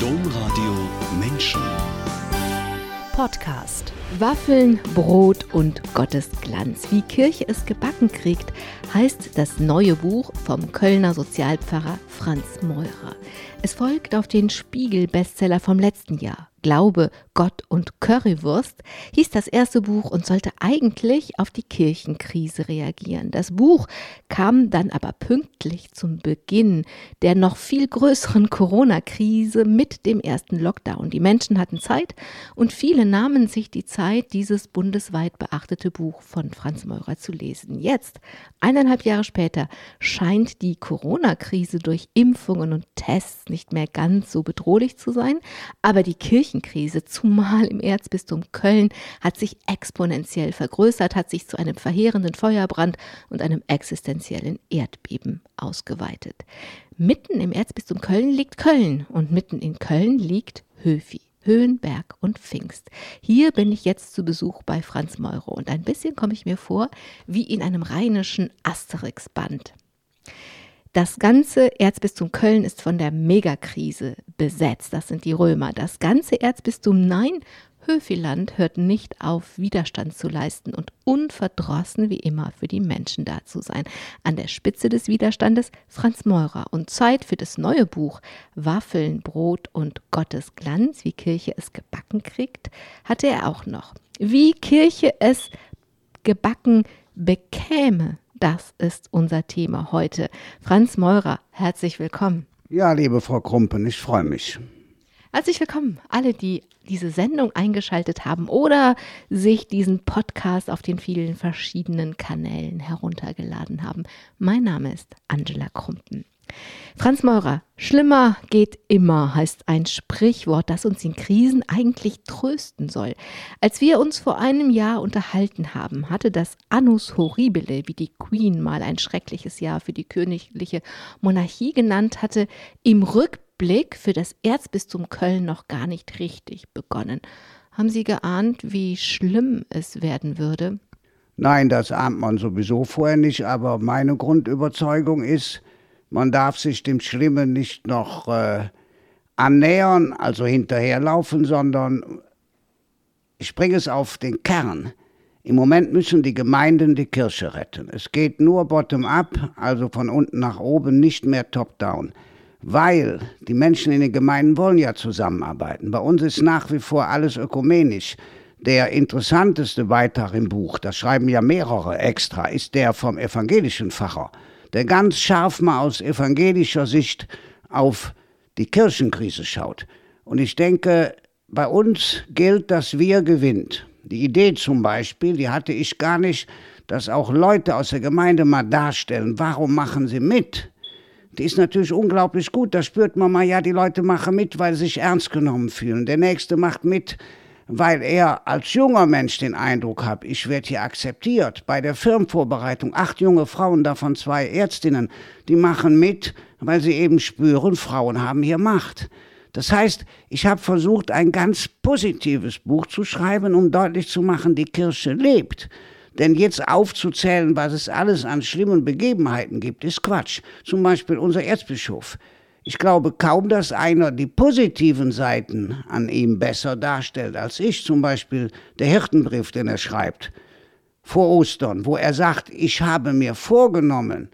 Domradio Menschen. Podcast. Waffeln, Brot und Gottes Glanz. Wie Kirche es gebacken kriegt, heißt das neue Buch vom Kölner Sozialpfarrer Franz Meurer. Es folgt auf den Spiegel-Bestseller vom letzten Jahr. Glaube, Gott und Currywurst hieß das erste Buch und sollte eigentlich auf die Kirchenkrise reagieren. Das Buch kam dann aber pünktlich zum Beginn der noch viel größeren Corona-Krise mit dem ersten Lockdown. Die Menschen hatten Zeit und viele nahmen sich die Zeit, dieses bundesweit beachtete Buch von Franz Meurer zu lesen. Jetzt, eineinhalb Jahre später, scheint die Corona-Krise durch Impfungen und Tests nicht mehr ganz so bedrohlich zu sein, aber die Kirchen Kirchenkrise, zumal im Erzbistum Köln, hat sich exponentiell vergrößert, hat sich zu einem verheerenden Feuerbrand und einem existenziellen Erdbeben ausgeweitet. Mitten im Erzbistum Köln liegt Köln und mitten in Köln liegt Höfi. Höhenberg und Pfingst. Hier bin ich jetzt zu Besuch bei Franz Meuro und ein bisschen komme ich mir vor wie in einem rheinischen Asterix-Band. Das ganze Erzbistum Köln ist von der Megakrise besetzt. Das sind die Römer. Das ganze Erzbistum, nein, Höfiland hört nicht auf, Widerstand zu leisten und unverdrossen wie immer für die Menschen da zu sein. An der Spitze des Widerstandes Franz Meurer und Zeit für das neue Buch Waffeln, Brot und Gottes Glanz, wie Kirche es gebacken kriegt, hatte er auch noch. Wie Kirche es gebacken bekäme, das ist unser Thema heute. Franz Meurer, herzlich willkommen. Ja, liebe Frau Krumpen, ich freue mich. Herzlich willkommen, alle, die diese Sendung eingeschaltet haben oder sich diesen Podcast auf den vielen verschiedenen Kanälen heruntergeladen haben. Mein Name ist Angela Krumpen. Franz Meurer, schlimmer geht immer, heißt ein Sprichwort, das uns in Krisen eigentlich trösten soll. Als wir uns vor einem Jahr unterhalten haben, hatte das Annus Horribile, wie die Queen mal ein schreckliches Jahr für die königliche Monarchie genannt hatte, im Rückblick für das Erzbistum Köln noch gar nicht richtig begonnen. Haben Sie geahnt, wie schlimm es werden würde? Nein, das ahnt man sowieso vorher nicht, aber meine Grundüberzeugung ist, man darf sich dem Schlimmen nicht noch äh, annähern, also hinterherlaufen, sondern ich bringe es auf den Kern. Im Moment müssen die Gemeinden die Kirche retten. Es geht nur bottom-up, also von unten nach oben, nicht mehr top-down. Weil die Menschen in den Gemeinden wollen ja zusammenarbeiten. Bei uns ist nach wie vor alles ökumenisch. Der interessanteste Beitrag im Buch, das schreiben ja mehrere extra, ist der vom evangelischen Pfarrer der ganz scharf mal aus evangelischer Sicht auf die Kirchenkrise schaut. Und ich denke, bei uns gilt, dass wir gewinnt. Die Idee zum Beispiel, die hatte ich gar nicht, dass auch Leute aus der Gemeinde mal darstellen, warum machen sie mit? Die ist natürlich unglaublich gut. Da spürt man mal, ja, die Leute machen mit, weil sie sich ernst genommen fühlen. Der nächste macht mit, weil er als junger Mensch den Eindruck hat, ich werde hier akzeptiert. Bei der Firmenvorbereitung, acht junge Frauen, davon zwei Ärztinnen, die machen mit, weil sie eben spüren, Frauen haben hier Macht. Das heißt, ich habe versucht, ein ganz positives Buch zu schreiben, um deutlich zu machen, die Kirche lebt. Denn jetzt aufzuzählen, was es alles an schlimmen Begebenheiten gibt, ist Quatsch. Zum Beispiel unser Erzbischof. Ich glaube kaum, dass einer die positiven Seiten an ihm besser darstellt als ich. Zum Beispiel der Hirtenbrief, den er schreibt vor Ostern, wo er sagt, ich habe mir vorgenommen,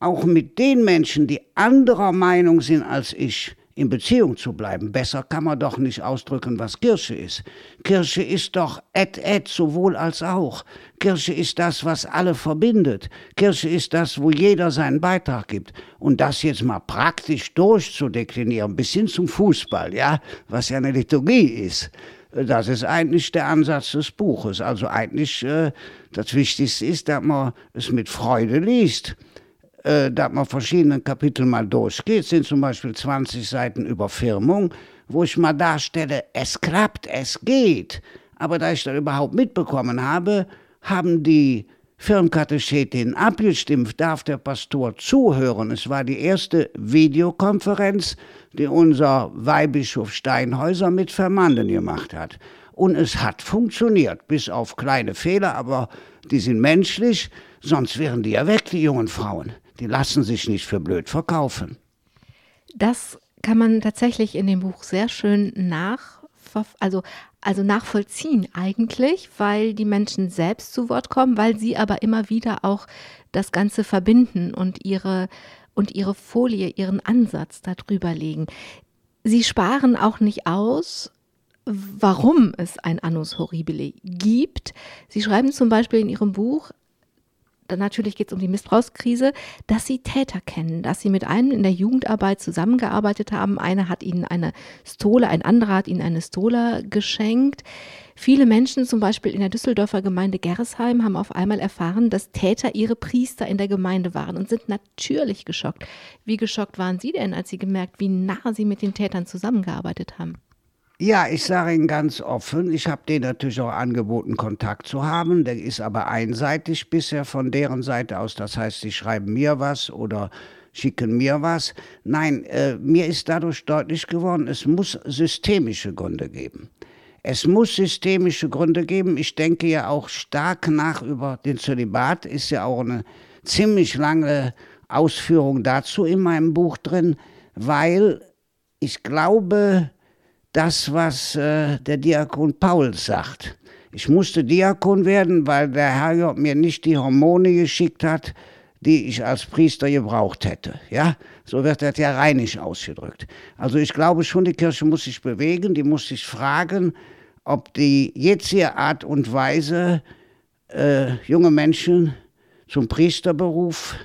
auch mit den Menschen, die anderer Meinung sind als ich, in Beziehung zu bleiben. Besser kann man doch nicht ausdrücken, was Kirche ist. Kirche ist doch et et, sowohl als auch. Kirche ist das, was alle verbindet. Kirche ist das, wo jeder seinen Beitrag gibt. Und das jetzt mal praktisch durchzudeklinieren, bis hin zum Fußball, ja, was ja eine Liturgie ist. Das ist eigentlich der Ansatz des Buches. Also eigentlich äh, das Wichtigste ist, dass man es mit Freude liest äh, dass man verschiedene Kapitel mal durchgeht, sind zum Beispiel 20 Seiten über Firmung, wo ich mal darstelle, es klappt, es geht. Aber da ich das überhaupt mitbekommen habe, haben die Firmkatechetinnen abgestimmt, darf der Pastor zuhören. Es war die erste Videokonferenz, die unser Weihbischof Steinhäuser mit Vermanden gemacht hat. Und es hat funktioniert, bis auf kleine Fehler, aber die sind menschlich, sonst wären die ja weg, die jungen Frauen die lassen sich nicht für blöd verkaufen. Das kann man tatsächlich in dem Buch sehr schön nach, also, also nachvollziehen eigentlich, weil die Menschen selbst zu Wort kommen, weil sie aber immer wieder auch das Ganze verbinden und ihre und ihre Folie, ihren Ansatz darüber legen. Sie sparen auch nicht aus, warum es ein Annus Horribile gibt. Sie schreiben zum Beispiel in Ihrem Buch, dann natürlich geht es um die Missbrauchskrise, dass sie Täter kennen, dass sie mit einem in der Jugendarbeit zusammengearbeitet haben. Einer hat ihnen eine Stole, ein anderer hat ihnen eine Stola geschenkt. Viele Menschen, zum Beispiel in der Düsseldorfer Gemeinde Gerresheim, haben auf einmal erfahren, dass Täter ihre Priester in der Gemeinde waren und sind natürlich geschockt. Wie geschockt waren Sie denn, als Sie gemerkt, wie nah Sie mit den Tätern zusammengearbeitet haben? Ja, ich sage Ihnen ganz offen, ich habe denen natürlich auch angeboten, Kontakt zu haben. Der ist aber einseitig bisher von deren Seite aus. Das heißt, sie schreiben mir was oder schicken mir was. Nein, äh, mir ist dadurch deutlich geworden, es muss systemische Gründe geben. Es muss systemische Gründe geben. Ich denke ja auch stark nach über den Zölibat, ist ja auch eine ziemlich lange Ausführung dazu in meinem Buch drin, weil ich glaube, das, was äh, der Diakon Paul sagt. Ich musste Diakon werden, weil der Herrgott mir nicht die Hormone geschickt hat, die ich als Priester gebraucht hätte. Ja, so wird das ja reinig ausgedrückt. Also ich glaube schon, die Kirche muss sich bewegen, die muss sich fragen, ob die jetzige Art und Weise, äh, junge Menschen zum Priesterberuf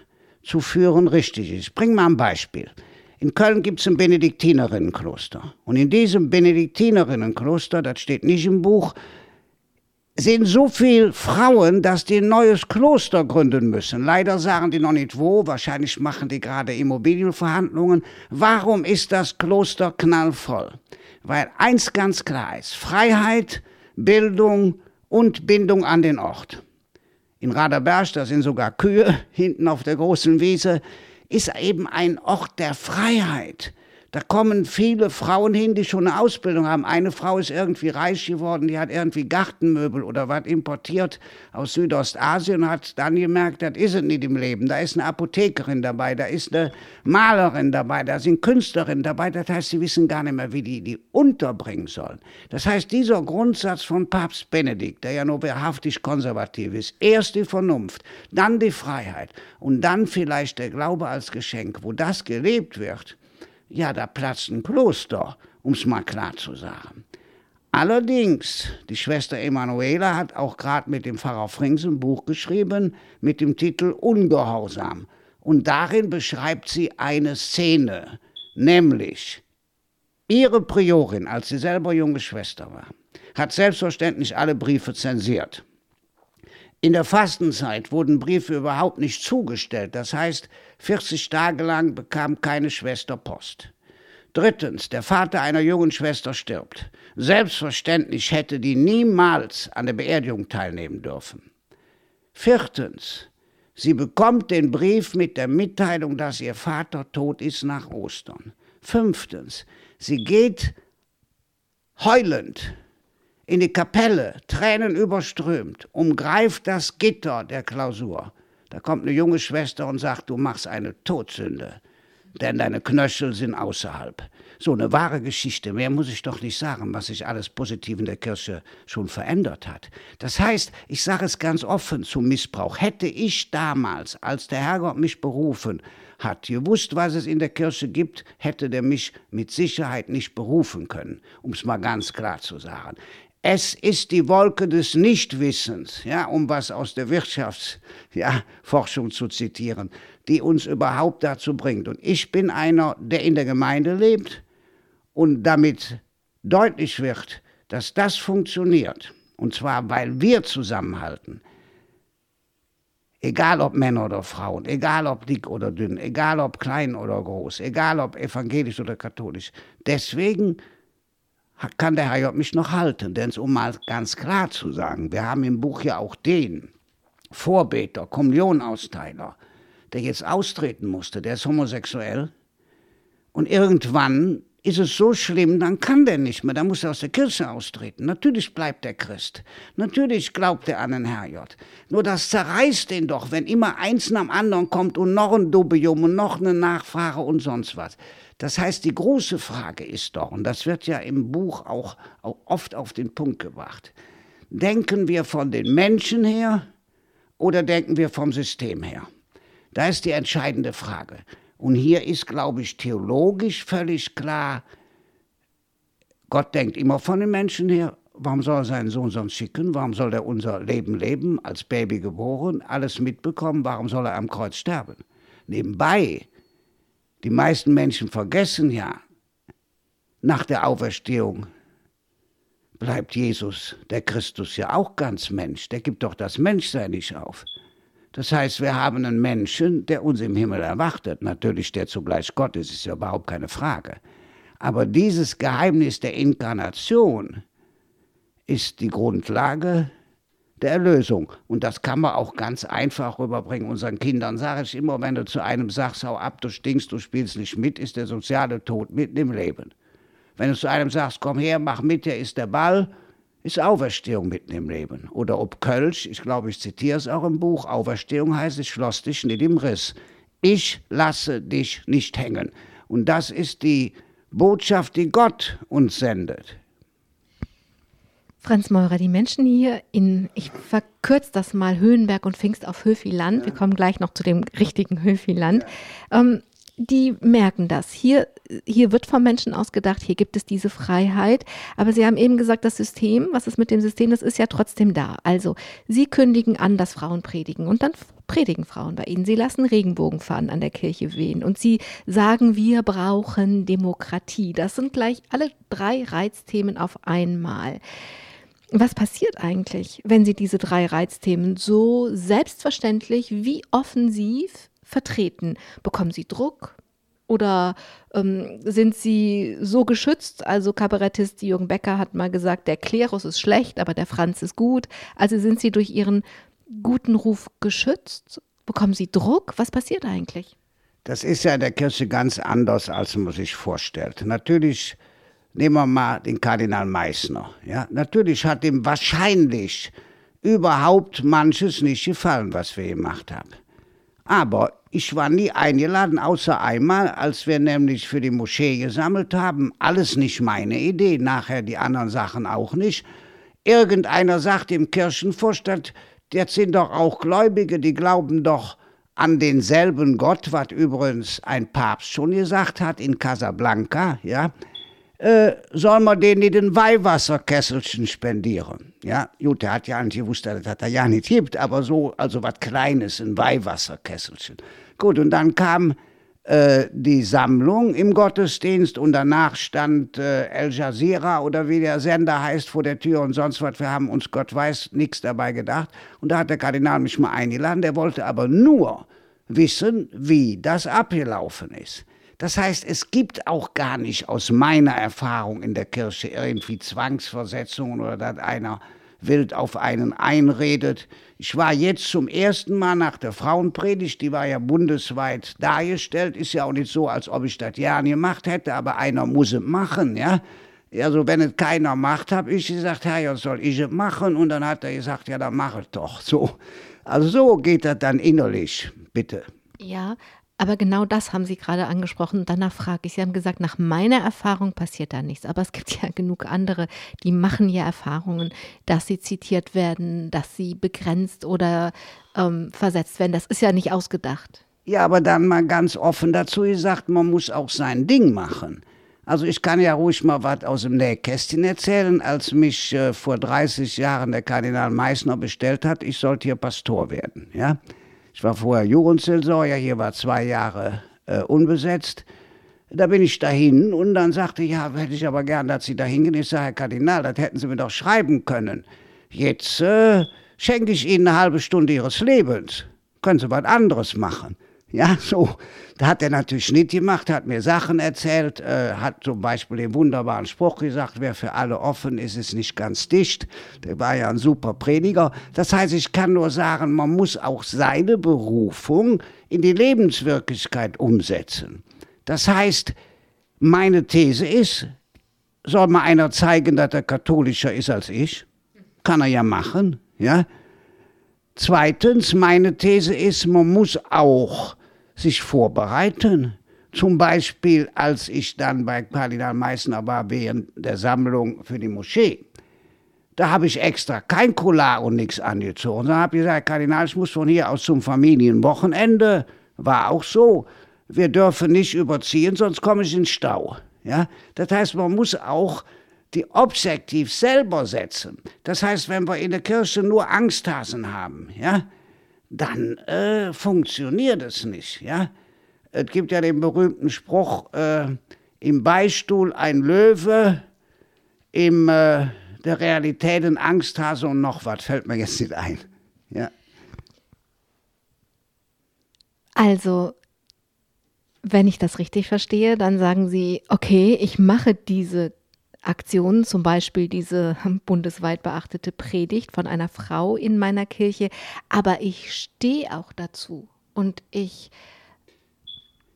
zu führen, richtig ist. Ich bringe mal ein Beispiel. In Köln gibt es ein Benediktinerinnenkloster. Und in diesem Benediktinerinnenkloster, das steht nicht im Buch, sind so viele Frauen, dass die ein neues Kloster gründen müssen. Leider sagen die noch nicht wo, wahrscheinlich machen die gerade Immobilienverhandlungen. Warum ist das Kloster knallvoll? Weil eins ganz klar ist, Freiheit, Bildung und Bindung an den Ort. In Raderberg, da sind sogar Kühe hinten auf der großen Wiese, ist eben ein Ort der Freiheit. Da kommen viele Frauen hin, die schon eine Ausbildung haben. Eine Frau ist irgendwie reich geworden, die hat irgendwie Gartenmöbel oder was importiert aus Südostasien und hat dann gemerkt, das ist es nicht im Leben. Da ist eine Apothekerin dabei, da ist eine Malerin dabei, da sind Künstlerinnen dabei. Das heißt, sie wissen gar nicht mehr, wie die die unterbringen sollen. Das heißt, dieser Grundsatz von Papst Benedikt, der ja nur wahrhaftig konservativ ist, erst die Vernunft, dann die Freiheit und dann vielleicht der Glaube als Geschenk, wo das gelebt wird, ja, da platzt ein Kloster, um es mal klar zu sagen. Allerdings, die Schwester Emanuela hat auch gerade mit dem Pfarrer Frings ein Buch geschrieben mit dem Titel Ungehorsam. Und darin beschreibt sie eine Szene, nämlich ihre Priorin, als sie selber junge Schwester war, hat selbstverständlich alle Briefe zensiert. In der Fastenzeit wurden Briefe überhaupt nicht zugestellt. Das heißt, 40 Tage lang bekam keine Schwester Post. Drittens, der Vater einer jungen Schwester stirbt. Selbstverständlich hätte die niemals an der Beerdigung teilnehmen dürfen. Viertens, sie bekommt den Brief mit der Mitteilung, dass ihr Vater tot ist nach Ostern. Fünftens, sie geht heulend in die Kapelle, Tränen überströmt, umgreift das Gitter der Klausur. Da kommt eine junge Schwester und sagt, du machst eine Todsünde, denn deine Knöchel sind außerhalb. So eine wahre Geschichte. Mehr muss ich doch nicht sagen, was sich alles positiv in der Kirche schon verändert hat. Das heißt, ich sage es ganz offen zum Missbrauch. Hätte ich damals, als der Herrgott mich berufen hat, gewusst, was es in der Kirche gibt, hätte der mich mit Sicherheit nicht berufen können, um es mal ganz klar zu sagen. Es ist die Wolke des Nichtwissens, ja, um was aus der Wirtschaftsforschung ja, zu zitieren, die uns überhaupt dazu bringt. Und ich bin einer, der in der Gemeinde lebt und damit deutlich wird, dass das funktioniert. Und zwar, weil wir zusammenhalten. Egal ob Männer oder Frauen, egal ob dick oder dünn, egal ob klein oder groß, egal ob evangelisch oder katholisch. Deswegen kann der Herr mich noch halten. Denn um mal ganz klar zu sagen, wir haben im Buch ja auch den Vorbeter, Kommunionausteiler, der jetzt austreten musste, der ist homosexuell. Und irgendwann ist es so schlimm, dann kann der nicht mehr, dann muss er aus der Kirche austreten. Natürlich bleibt er Christ. Natürlich glaubt er an den Herrgott. Nur das zerreißt ihn doch, wenn immer eins nach dem anderen kommt und noch ein Dubium und noch eine Nachfrage und sonst was Das heißt, die große Frage ist doch, und das wird ja im Buch auch, oft auf den Punkt gebracht, denken wir von den Menschen her oder denken wir vom System her? Da ist die entscheidende Frage. Und hier ist, glaube ich, theologisch völlig klar, Gott denkt immer von den Menschen her. Warum soll er seinen Sohn sonst schicken? Warum soll er unser Leben leben, als Baby geboren, alles mitbekommen? Warum soll er am Kreuz sterben? Nebenbei, die meisten Menschen vergessen ja, nach der Auferstehung bleibt Jesus, der Christus, ja auch ganz Mensch. Der gibt doch das Menschsein nicht auf. Das heißt, wir haben einen Menschen, der uns im Himmel erwartet. Natürlich, der zugleich Gott ist, ist ja überhaupt keine Frage. Aber dieses Geheimnis der Inkarnation ist die Grundlage der Erlösung. Und das kann man auch ganz einfach rüberbringen. Unseren Kindern sage ich immer, wenn du zu einem sagst, hau ab, du stinkst, du spielst nicht mit, ist der soziale Tod mitten im Leben. Wenn du zu einem sagst, komm her, mach mit, hier ist der Ball, ist Auferstehung mitten im Leben. Oder ob Kölsch, ich glaube, ich zitiere es auch im Buch, Auferstehung heißt, ich schloss dich nicht im Riss. Ich lasse dich nicht hängen. Und das ist die Botschaft, die Gott uns sendet. Franz Meurer, die Menschen hier in, ich verkürze das mal, Höhenberg und Pfingst auf Höfiland, wir kommen gleich noch zu dem richtigen Höfiland, ähm, die merken das. Hier, hier wird vom Menschen ausgedacht, hier gibt es diese Freiheit. Aber Sie haben eben gesagt, das System, was ist mit dem System, das ist ja trotzdem da. Also Sie kündigen an, dass Frauen predigen und dann predigen Frauen bei Ihnen. Sie lassen Regenbogenfahnen an der Kirche wehen und Sie sagen, wir brauchen Demokratie. Das sind gleich alle drei Reizthemen auf einmal. Was passiert eigentlich, wenn Sie diese drei Reizthemen so selbstverständlich wie offensiv vertreten? Bekommen Sie Druck? Oder ähm, sind Sie so geschützt? Also Kabarettist Jürgen Becker hat mal gesagt, der Klerus ist schlecht, aber der Franz ist gut. Also sind Sie durch Ihren guten Ruf geschützt? Bekommen Sie Druck? Was passiert eigentlich? Das ist ja in der Kirche ganz anders, als man sich vorstellt. Natürlich nehmen wir mal den Kardinal Meissner. Ja, natürlich hat ihm wahrscheinlich überhaupt manches nicht gefallen, was wir gemacht haben. Aber ich war nie eingeladen, außer einmal, als wir nämlich für die Moschee gesammelt haben. Alles nicht meine Idee, nachher die anderen Sachen auch nicht. Irgendeiner sagt im Kirchenvorstand, jetzt sind doch auch Gläubige, die glauben doch an denselben Gott, was übrigens ein Papst schon gesagt hat in Casablanca, ja äh, soll man den nicht ein Weihwasserkesselchen spendieren. Ja, gut, der hat ja eigentlich gewusst, dass das ja nicht gibt, aber so, also was Kleines, ein Weihwasserkesselchen. Gut, und dann kam äh, die Sammlung im Gottesdienst und danach stand äh, El Jazeera oder wie der Sender heißt vor der Tür und sonst was. Wir haben uns, Gott weiß, nichts dabei gedacht. Und da hat der Kardinal mich mal eingeladen, der wollte aber nur wissen, wie das abgelaufen ist. Das heißt, es gibt auch gar nicht aus meiner Erfahrung in der Kirche irgendwie Zwangsversetzungen oder dass einer wild auf einen einredet. Ich war jetzt zum ersten Mal nach der Frauenpredigt, die war ja bundesweit dargestellt, ist ja auch nicht so, als ob ich das ja gemacht hätte, aber einer muss es machen, ja. Also wenn es keiner macht, habe ich gesagt, Herr, ja, soll ich es machen? Und dann hat er gesagt, ja, dann mach es doch. So. Also so geht das dann innerlich, bitte. Ja, aber genau das haben Sie gerade angesprochen. Danach frage ich. Sie haben gesagt, nach meiner Erfahrung passiert da nichts. Aber es gibt ja genug andere, die machen ja Erfahrungen, dass sie zitiert werden, dass sie begrenzt oder ähm, versetzt werden. Das ist ja nicht ausgedacht. Ja, aber dann mal ganz offen dazu gesagt, man muss auch sein Ding machen. Also ich kann ja ruhig mal was aus dem Nähkästchen erzählen, als mich äh, vor 30 Jahren der Kardinal Meissner bestellt hat, ich sollte hier Pastor werden. Ja? Ich war vorher Jugendsseelsorger, hier war zwei Jahre äh, unbesetzt. Da bin ich dahin und dann sagte ich, ja, hätte ich aber gern, dass Sie da hingehen. Ich sage, Herr Kardinal, das hätten Sie mir doch schreiben können. Jetzt äh, schenke ich Ihnen eine halbe Stunde Ihres Lebens. Können Sie was anderes machen. Ja, so. Da hat er natürlich nicht gemacht, hat mir Sachen erzählt, äh, hat zum Beispiel den wunderbaren Spruch gesagt, wer für alle offen ist, ist nicht ganz dicht. Der war ja ein super Prediger. Das heißt, ich kann nur sagen, man muss auch seine Berufung in die Lebenswirklichkeit umsetzen. Das heißt, meine These ist, soll mal einer zeigen, dass er katholischer ist als ich? Kann er ja machen, ja. Zweitens, meine These ist, man muss auch sich vorbereiten. Zum Beispiel, als ich dann bei Kardinal Meissner war während der Sammlung für die Moschee. Da habe ich extra kein Collar und nichts angezogen, sondern habe gesagt, Kardinal, ich muss von hier aus zum Familienwochenende. War auch so. Wir dürfen nicht überziehen, sonst komme ich in Stau. Ja? Das heißt, man muss auch die Objektiv selber setzen. Das heißt, wenn wir in der Kirche nur Angsthasen haben, ja, dann äh, funktioniert es nicht. Ja? Es gibt ja den berühmten Spruch, äh, im Beistuhl ein Löwe, im äh, der Realität ein Angsthase und noch was, fällt mir jetzt nicht ein. Ja. Also, wenn ich das richtig verstehe, dann sagen Sie, okay, ich mache diese Aktionen, zum Beispiel diese bundesweit beachtete Predigt von einer Frau in meiner Kirche, aber ich stehe auch dazu und ich.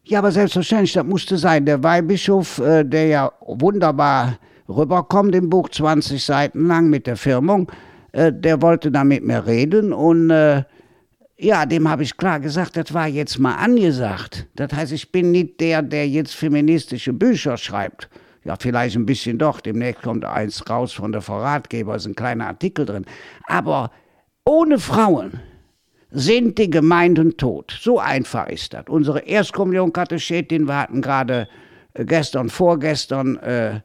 Ja, aber selbstverständlich, das musste sein. Der Weihbischof, äh, der ja wunderbar rüberkommt im Buch, 20 Seiten lang mit der Firmung, äh, der wollte da mit mir reden und äh, ja, dem habe ich klar gesagt, das war jetzt mal angesagt. Das heißt, ich bin nicht der, der jetzt feministische Bücher schreibt. Ja, vielleicht ein bisschen doch. Demnächst kommt eins raus von der Verratgeber, ist ein kleiner Artikel drin. Aber ohne Frauen sind die Gemeinden tot. So einfach ist das. Unsere Erstkommunion-Katechetin, wir hatten gerade äh, gestern, vorgestern äh,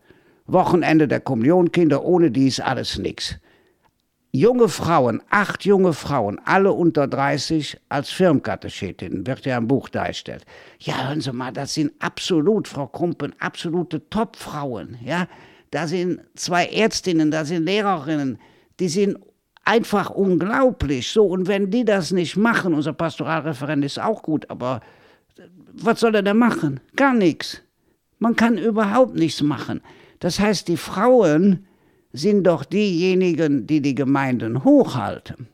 Wochenende der Kommunionkinder, ohne die ist alles nichts junge Frauen, acht junge Frauen, alle unter 30 als Firmkatechetin, wird ja im Buch dargestellt. Ja, hören Sie mal, das sind absolut, Frau Krumpen, absolute Topfrauen. Ja, da sind zwei Ärztinnen, da sind Lehrerinnen, die sind einfach unglaublich. So, und wenn die das nicht machen, unser Pastoralreferent ist auch gut, aber was soll er denn machen? Gar nichts. Man kann überhaupt nichts machen. Das heißt, die Frauen, sind doch diejenigen, die die Gemeinden hochhalten.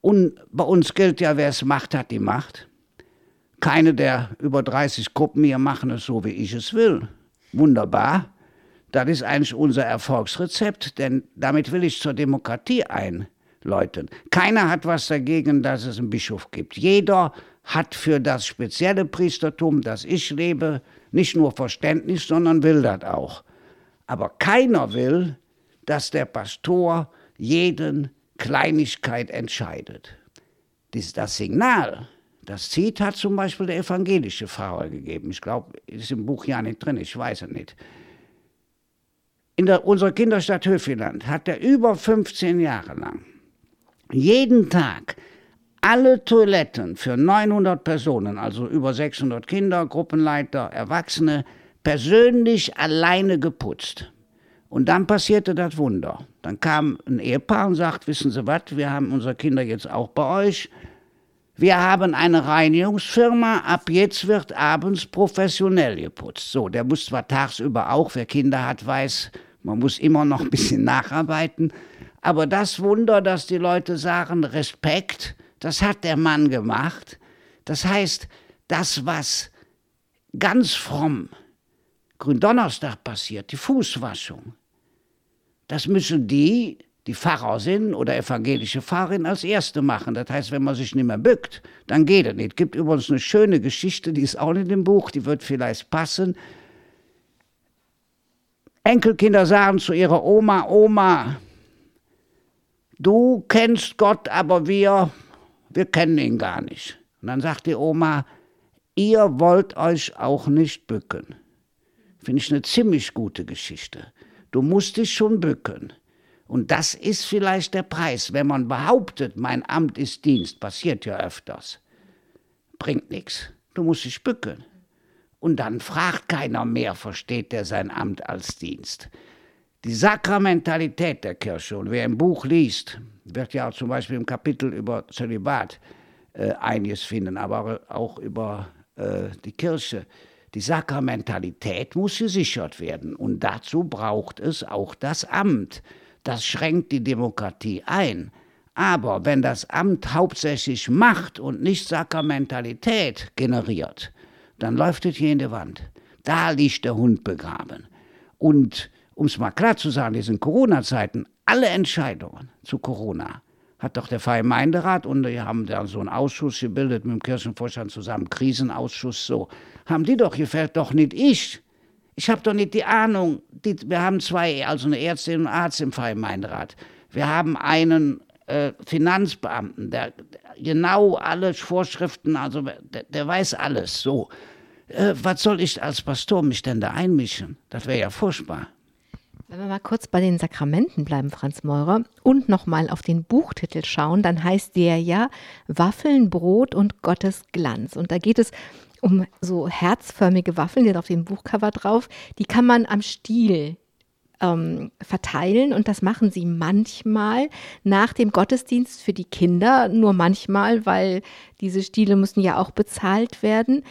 Und bei uns gilt ja, wer es macht, hat die Macht. Keine der über 30 Gruppen hier machen es so, wie ich es will. Wunderbar. Das ist eigentlich unser Erfolgsrezept, denn damit will ich zur Demokratie einläuten. Keiner hat was dagegen, dass es einen Bischof gibt. Jeder hat für das spezielle Priestertum, das ich lebe, nicht nur Verständnis, sondern will das auch. Aber keiner will, dass der Pastor jeden Kleinigkeit entscheidet. Das, Signal, das Ziel hat zum Beispiel der evangelische Pfarrer gegeben. Ich glaube, ist im Buch ja nicht drin, ich weiß es nicht. In der, unserer Kinderstadt Höfeland hat er über 15 Jahre lang jeden Tag alle Toiletten für 900 Personen, also über 600 Kinder, Gruppenleiter, Erwachsene, persönlich alleine geputzt. Und dann passierte das Wunder. Dann kam ein Ehepaar und sagt, wissen Sie was, wir haben unsere Kinder jetzt auch bei euch. Wir haben eine Reinigungsfirma, ab jetzt wird abends professionell geputzt. So, der muss zwar tagsüber auch, wer Kinder hat, weiß, man muss immer noch ein bisschen nacharbeiten. Aber das Wunder, dass die Leute sagen, Respekt, das hat der Mann gemacht. Das heißt, das, was ganz fromm Gründonnerstag passiert, die Fußwaschung, das müssen die, die Pfarrer sind oder evangelische Pfarrerin als Erste machen. Das heißt, wenn man sich nicht mehr bückt, dann geht es nicht. Es gibt übrigens eine schöne Geschichte, die ist auch in dem Buch, die wird vielleicht passen. Enkelkinder sagen zu ihrer Oma, Oma, du kennst Gott, aber wir, wir kennen ihn gar nicht. Und dann sagt die Oma, ihr wollt euch auch nicht bücken. Finde ich eine ziemlich gute Geschichte. Du musst dich schon bücken. Und das ist vielleicht der Preis, wenn man behauptet, mein Amt ist Dienst, passiert ja öfters. Bringt nichts. Du musst dich bücken. Und dann fragt keiner mehr, versteht er sein Amt als Dienst. Die Sakramentalität der Kirche, und wer im Buch liest, wird ja zum Beispiel im Kapitel über Zölibat äh, einiges finden, aber auch über äh, die Kirche. Die Sakramentalität muss gesichert werden und dazu braucht es auch das Amt. Das schränkt die Demokratie ein. Aber wenn das Amt hauptsächlich Macht und nicht Sakramentalität generiert, dann läuft es hier in die Wand. Da liegt der Hund begraben. Und um es mal klar zu sagen, in diesen Corona-Zeiten, alle Entscheidungen zu Corona hat doch der Gemeinderat und die haben da so einen Ausschuss gebildet mit dem Kirchenvorstand zusammen, Krisenausschuss, so. Haben die doch gefällt, doch nicht ich. Ich habe doch nicht die Ahnung. Die, wir haben zwei, also eine Ärztin und einen Arzt im Gemeinderat. Wir haben einen äh, Finanzbeamten, der, der, genau alle Vorschriften, also der, der weiß alles, so. Äh, was soll ich als Pastor mich denn da einmischen? Das wäre ja furchtbar. Wenn wir mal kurz bei den Sakramenten bleiben, Franz Meurer, und nochmal auf den Buchtitel schauen, dann heißt der ja Waffeln, Brot und Gottes Glanz. Und da geht es um so herzförmige Waffeln, die sind auf dem Buchcover drauf. Die kann man am Stiel ähm, verteilen und das machen sie manchmal nach dem Gottesdienst für die Kinder, nur manchmal, weil diese Stiele müssen ja auch bezahlt werden.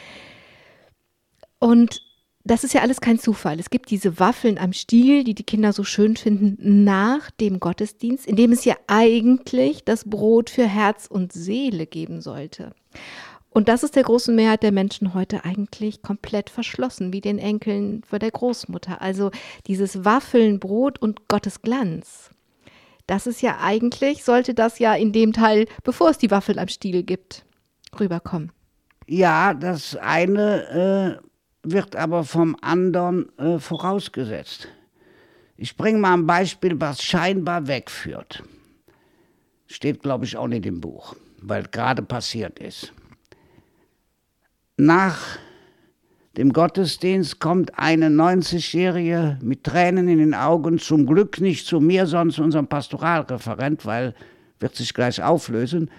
Und das ist ja alles kein Zufall. Es gibt diese Waffeln am Stiel, die die Kinder so schön finden, nach dem Gottesdienst, in dem es ja eigentlich das Brot für Herz und Seele geben sollte. Und das ist der großen Mehrheit der Menschen heute eigentlich komplett verschlossen, wie den Enkeln vor der Großmutter. Also dieses Waffeln, Brot und Gottes Glanz. Das ist ja eigentlich, sollte das ja in dem Teil, bevor es die Waffeln am Stiel gibt, rüberkommen. Ja, das eine äh, wird aber vom anderen äh, vorausgesetzt. Ich bringe mal ein Beispiel, was scheinbar wegführt. Steht, glaube ich, auch nicht im Buch, weil gerade passiert ist. Nach dem Gottesdienst kommt eine 90-Jährige mit Tränen in den Augen, zum Glück nicht zu mir, sondern zu unserem Pastoralreferent, weil wird sich gleich auflösen,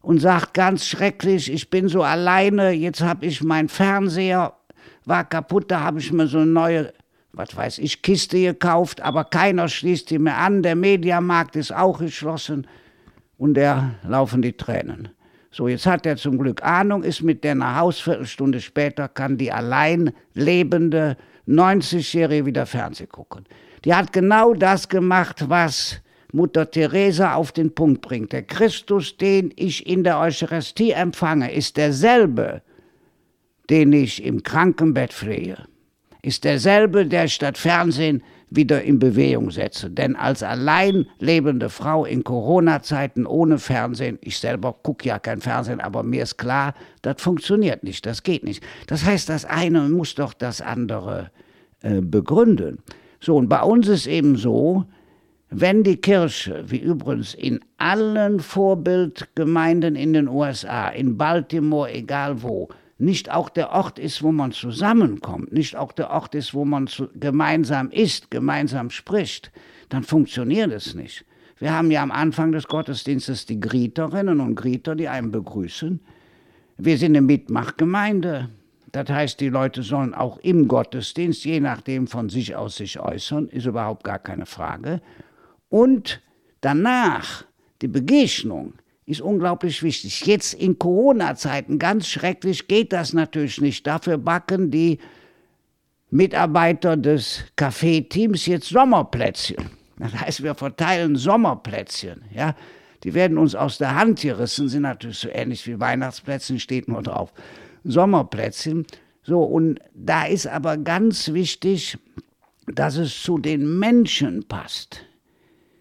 und sagt ganz schrecklich, ich bin so alleine, jetzt habe ich meinen Fernseher war kaputt, da habe ich mir so eine neue, was weiß ich, Kiste gekauft, aber keiner schließt die mehr an, der Mediamarkt ist auch geschlossen und da laufen die Tränen. So, jetzt hat er zum Glück Ahnung, ist mit der nach Haus, Viertelstunde später kann die allein lebende 90-Jährige wieder Fernsehen gucken. Die hat genau das gemacht, was Mutter Teresa auf den Punkt bringt. Der Christus, den ich in der Eucharistie empfange, ist derselbe, den ich im Krankenbett flehe, ist derselbe, der statt Fernsehen wieder in Bewegung setze. Denn als allein lebende Frau in Corona-Zeiten ohne Fernsehen, ich selber gucke ja kein Fernsehen, aber mir ist klar, das funktioniert nicht, das geht nicht. Das heißt, das eine muss doch das andere äh, begründen. So, und bei uns ist eben so, wenn die Kirche, wie übrigens in allen Vorbildgemeinden in den USA, in Baltimore, egal wo, nicht auch der Ort ist, wo man zusammenkommt, nicht auch der Ort ist, wo man zu, gemeinsam isst, gemeinsam spricht, dann funktioniert es nicht. Wir haben ja am Anfang des Gottesdienstes die Grieterinnen und Grieter, die einen begrüßen. Wir sind eine Mitmachgemeinde. Das heißt, die Leute sollen auch im Gottesdienst, je nachdem von sich aus sich äußern, ist überhaupt gar keine Frage. Und danach die Begegnung, ist unglaublich wichtig. Jetzt in Corona-Zeiten, ganz schrecklich, geht das natürlich nicht. Dafür backen die Mitarbeiter des Café-Teams jetzt Sommerplätzchen. Das heißt, wir verteilen Sommerplätzchen. Ja? Die werden uns aus der Hand gerissen, sind natürlich so ähnlich wie Weihnachtsplätzchen, steht nur drauf. Sommerplätzchen. So, und da ist aber ganz wichtig, dass es zu den Menschen passt.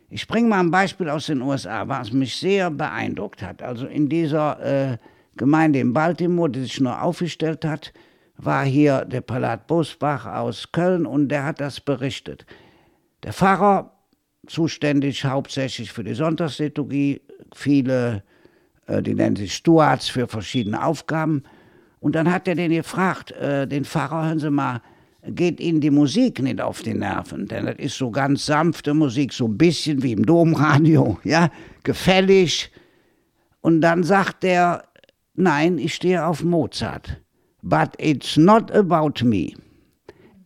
Ich bringe mal ein Beispiel aus den USA, was mich sehr beeindruckt hat. Also in dieser äh, Gemeinde in Baltimore, die sich nur aufgestellt hat, war hier der Palat Bosbach aus Köln und der hat das berichtet. Der Pfarrer, zuständig hauptsächlich für die Sonntagsliturgie, viele, äh, die nennen sich Stuarts für verschiedene Aufgaben. Und dann hat er den gefragt, äh, den Pfarrer, hören Sie mal, geht Ihnen die Musik nicht auf die Nerven, denn das ist so ganz sanfte Musik, so ein bisschen wie im Domradio, ja, gefällig. Und dann sagt er, nein, ich stehe auf Mozart. But it's not about me.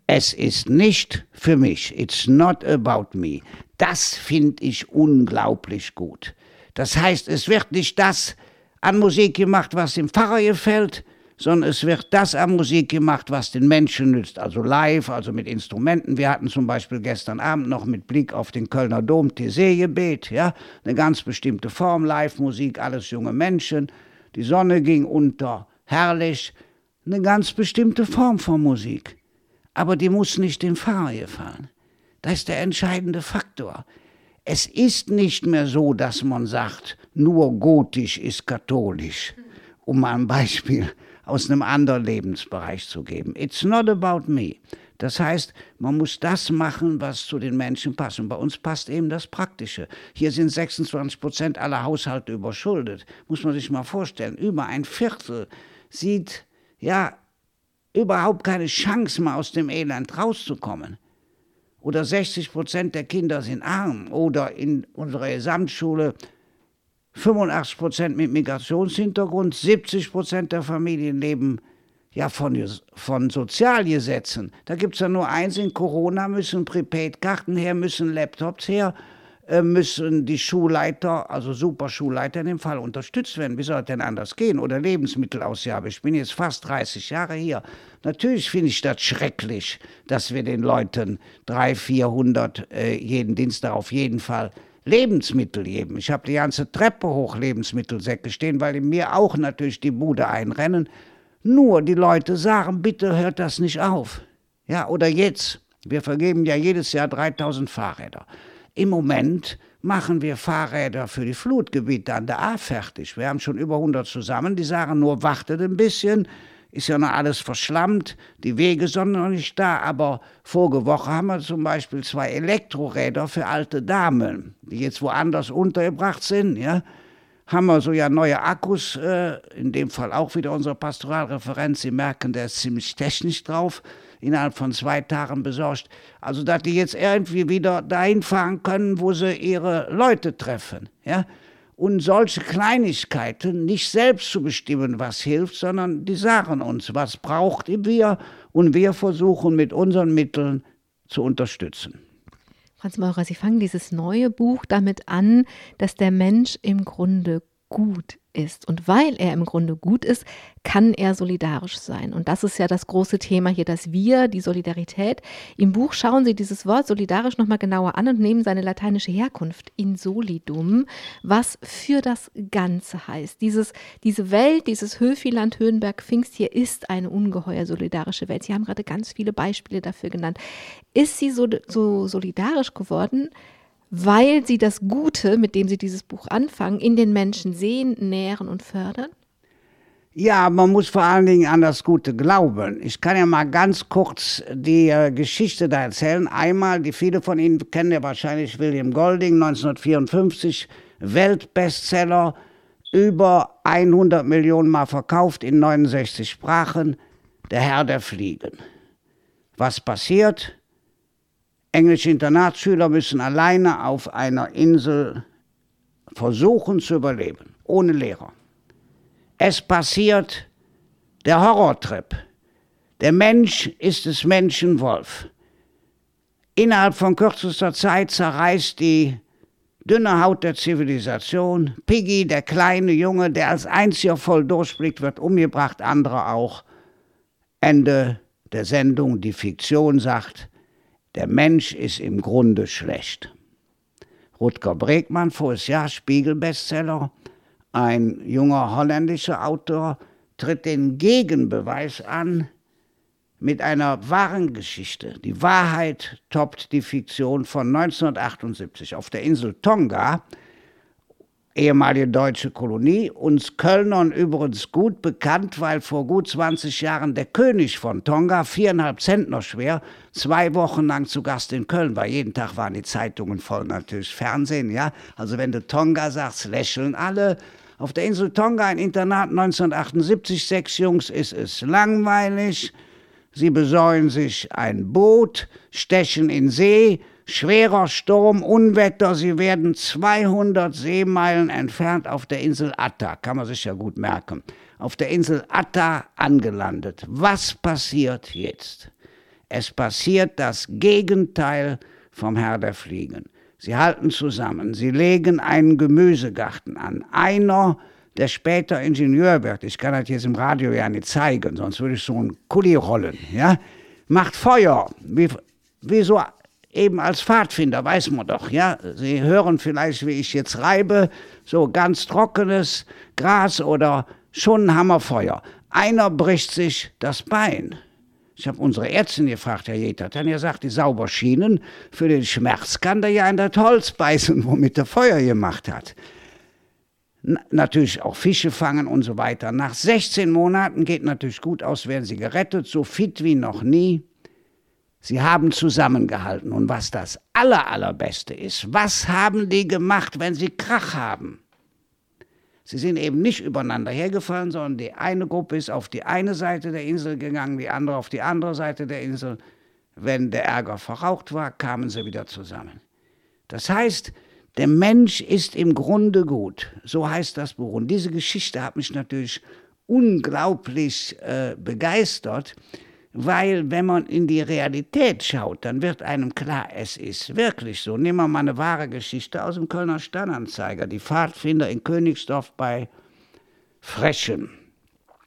Es ist nicht für mich. It's not about me. Das finde ich unglaublich gut. Das heißt, es wird nicht das an Musik gemacht, was dem Pfarrer gefällt, sondern es wird das an Musik gemacht, was den Menschen nützt. Also live, also mit Instrumenten. Wir hatten zum Beispiel gestern Abend noch mit Blick auf den Kölner Dom Thésée-Gebet, ja, eine ganz bestimmte Form, Live-Musik, alles junge Menschen. Die Sonne ging unter, herrlich, eine ganz bestimmte Form von Musik. Aber die muss nicht dem Pfarrer gefallen. Das ist der entscheidende Faktor. es ist nicht mehr so, dass man sagt, nur gotisch ist katholisch, um mal ein Beispiel aus einem anderen Lebensbereich zu geben. It's not about me. Das heißt, man muss das machen, was zu den Menschen passt. Und bei uns passt eben das Praktische. Hier sind 26 Prozent aller Haushalte überschuldet. Muss man sich mal vorstellen. Über ein Viertel sieht, ja, überhaupt keine Chance, mal aus dem Elend rauszukommen. Oder 60 Prozent der Kinder sind arm. Oder in unserer Gesamtschule 85 Prozent mit Migrationshintergrund, 70 Prozent der Familien leben ja von, von Sozialgesetzen. Da gibt es ja nur eins, in Corona müssen Prepaid-Karten her, müssen Laptops her, äh, müssen die Schulleiter, also Superschulleiter in dem Fall, unterstützt werden. Wie soll das denn anders gehen? Oder Lebensmittelausgabe. Ich bin jetzt fast 30 Jahre hier. Natürlich finde ich das schrecklich, dass wir den Leuten 300, 400 äh, jeden Dienstag auf jeden Fall Lebensmittel geben. Ich habe die ganze Treppe hoch Lebensmittelsäcke stehen, weil in mir auch natürlich die Bude einrennen. Nur die Leute sagen, bitte hört das nicht auf. Ja, oder jetzt. Wir vergeben ja jedes Jahr 3000 Fahrräder. Im Moment machen wir Fahrräder für die Flutgebiete an der A fertig. Wir haben schon über 100 zusammen. Die sagen nur, wartet ein bisschen. Ist ja noch alles verschlammt. Die Wege sind noch nicht da. Aber vorige Woche haben wir zum Beispiel zwei Elektroräder für alte Damen, die jetzt woanders untergebracht sind. Ja haben wir so ja neue Akkus, äh, in dem Fall auch wieder unsere Pastoralreferent. Sie merken, der ist ziemlich technisch drauf, innerhalb von zwei Tagen besorgt. Also, dass die jetzt irgendwie wieder dahin fahren können, wo sie ihre Leute treffen. Ja? Und solche Kleinigkeiten nicht selbst zu bestimmen, was hilft, sondern die sagen uns, was braucht wir und wir versuchen mit unseren Mitteln zu unterstützen. Franz Maurer, Sie fangen dieses neue Buch damit an, dass der Mensch im Grunde gut ist. Und weil er im Grunde gut ist, kann er solidarisch sein. Und das ist ja das große Thema hier, das Wir, die Solidarität. Im Buch schauen Sie dieses Wort solidarisch nochmal genauer an und nehmen seine lateinische Herkunft in solidum, was für das Ganze heißt. Dieses, diese Welt, dieses Höfiland, Höhenberg, Pfingst hier ist eine ungeheuer solidarische Welt. Sie haben gerade ganz viele Beispiele dafür genannt. Ist sie so, so solidarisch geworden? Weil sie das Gute, mit dem sie dieses Buch anfangen, in den Menschen sehen, nähren und fördern? Ja, man muss vor allen Dingen an das Gute glauben. Ich kann ja mal ganz kurz die äh, Geschichte da erzählen. Einmal, die viele von Ihnen kennen ja wahrscheinlich William Golding, 1954, Weltbestseller, über 100 Millionen Mal verkauft in 69 Sprachen, Der Herr der Fliegen. Was passiert? Englische Internatsschüler müssen alleine auf einer Insel versuchen zu überleben, ohne Lehrer. Es passiert der Horrortrip. Der Mensch ist des Menschen Wolf. Innerhalb von kürzester Zeit zerreißt die dünne Haut der Zivilisation. Piggy, der kleine Junge, der als einziger voll durchblickt, wird umgebracht, andere auch. Ende der Sendung, die Fiktion sagt, der Mensch ist im Grunde schlecht. Rutger Bregmann, voriges Jahr Spiegel-Bestseller, ein junger holländischer Autor, tritt den Gegenbeweis an mit einer wahren Geschichte. Die Wahrheit toppt die Fiktion von 1978 auf der Insel Tonga ehemalige deutsche Kolonie, uns Kölnern übrigens gut bekannt, weil vor gut 20 Jahren der König von Tonga, viereinhalb Zentner schwer, zwei Wochen lang zu Gast in Köln war. Jeden Tag waren die Zeitungen voll, natürlich Fernsehen, ja. Also wenn du Tonga sagst, lächeln alle. Auf der Insel Tonga, ein Internat 1978, sechs Jungs, ist es langweilig. Sie besäulen sich ein Boot, stechen in See, Schwerer Sturm, Unwetter, sie werden 200 Seemeilen entfernt auf der Insel Atta, kann man sich ja gut merken, auf der Insel Atta angelandet. Was passiert jetzt? Es passiert das Gegenteil vom Herr der Fliegen. Sie halten zusammen, sie legen einen Gemüsegarten an. Einer, der später Ingenieur wird, ich kann das jetzt im Radio ja nicht zeigen, sonst würde ich so einen Kuli rollen, ja, macht Feuer, wie, wie so eben als Pfadfinder, weiß man doch, ja. Sie hören vielleicht, wie ich jetzt reibe, so ganz trockenes Gras oder schon ein Hammerfeuer. Einer bricht sich das Bein. Ich habe unsere Ärztin gefragt, Herr Jeter, dann er sagt, die Sauberschienen, für den Schmerz kann der ja in das Holz beißen, womit er Feuer gemacht hat. Natürlich auch Fische fangen und so weiter. Nach 16 Monaten geht natürlich gut aus, werden sie gerettet, so fit wie noch nie. Sie haben zusammengehalten. Und was das aller, allerbeste ist, was haben die gemacht, wenn sie Krach haben? Sie sind eben nicht übereinander hergefallen, sondern die eine Gruppe ist auf die eine Seite der Insel gegangen, die andere auf die andere Seite der Insel. Wenn der Ärger verraucht war, kamen sie wieder zusammen. Das heißt, der Mensch ist im Grunde gut. So heißt das Buch. Und diese Geschichte hat mich natürlich unglaublich äh, begeistert, weil wenn man in die Realität schaut, dann wird einem klar, es ist wirklich so. Nehmen wir mal eine wahre Geschichte aus dem Kölner Stadtanzeiger. Die Pfadfinder in Königsdorf bei Frechen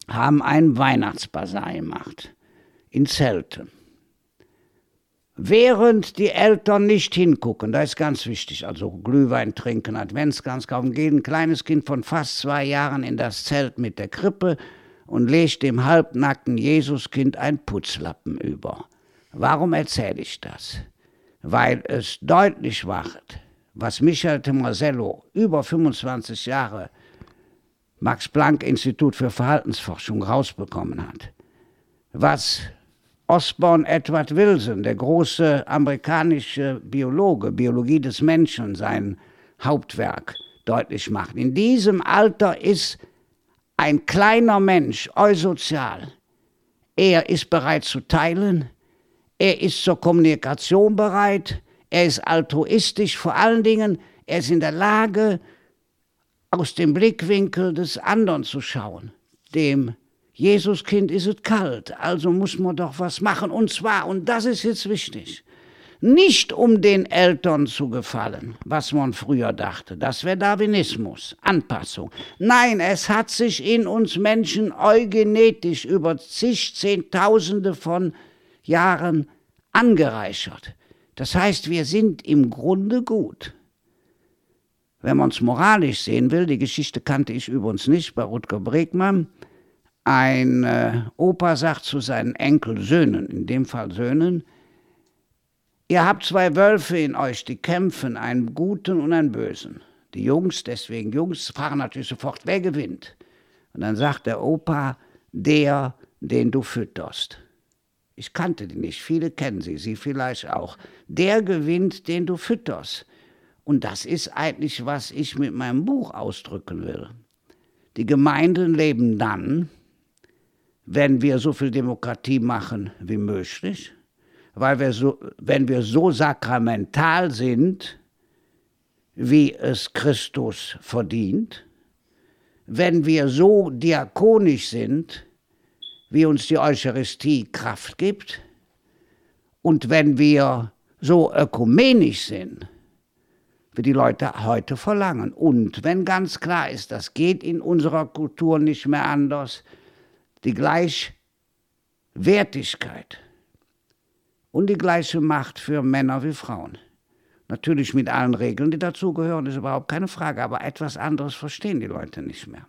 haben einen Weihnachtsbasar gemacht in Zelten. Während die Eltern nicht hingucken, da ist ganz wichtig, also Glühwein trinken, Adventskranz kaufen, geht ein kleines Kind von fast zwei Jahren in das Zelt mit der Krippe, und legt dem halbnackten Jesuskind ein Putzlappen über. Warum erzähle ich das? Weil es deutlich macht, was Michael Tomasello über 25 Jahre Max Planck Institut für Verhaltensforschung rausbekommen hat, was Osborne Edward Wilson, der große amerikanische Biologe, Biologie des Menschen, sein Hauptwerk deutlich macht. In diesem Alter ist ein kleiner Mensch, eusozial. Er ist bereit zu teilen, er ist zur Kommunikation bereit, er ist altruistisch, vor allen Dingen, er ist in der Lage, aus dem Blickwinkel des anderen zu schauen. Dem Jesuskind ist es kalt, also muss man doch was machen. Und zwar, und das ist jetzt wichtig, nicht um den Eltern zu gefallen, was man früher dachte. Das wäre Darwinismus, Anpassung. Nein, es hat sich in uns Menschen eugenetisch über zig, Zehntausende von Jahren angereichert. Das heißt, wir sind im Grunde gut. Wenn man es moralisch sehen will, die Geschichte kannte ich übrigens nicht bei Rutger Bregmann, ein äh, Opa sagt zu seinen Enkelsöhnen, in dem Fall Söhnen, Ihr habt zwei Wölfe in euch, die kämpfen, einen guten und einen bösen. Die Jungs, deswegen Jungs, fragen natürlich sofort, wer gewinnt? Und dann sagt der Opa, der, den du fütterst. Ich kannte die nicht, viele kennen sie, sie vielleicht auch. Der gewinnt, den du fütterst. Und das ist eigentlich, was ich mit meinem Buch ausdrücken will. Die Gemeinden leben dann, wenn wir so viel Demokratie machen wie möglich, weil wir so, wenn wir so sakramental sind, wie es Christus verdient, wenn wir so diakonisch sind, wie uns die Eucharistie Kraft gibt, und wenn wir so ökumenisch sind, wie die Leute heute verlangen. Und wenn ganz klar ist, das geht in unserer Kultur nicht mehr anders, die Gleichwertigkeit und die gleiche Macht für Männer wie Frauen. Natürlich mit allen Regeln, die dazugehören, ist überhaupt keine Frage, aber etwas anderes verstehen die Leute nicht mehr.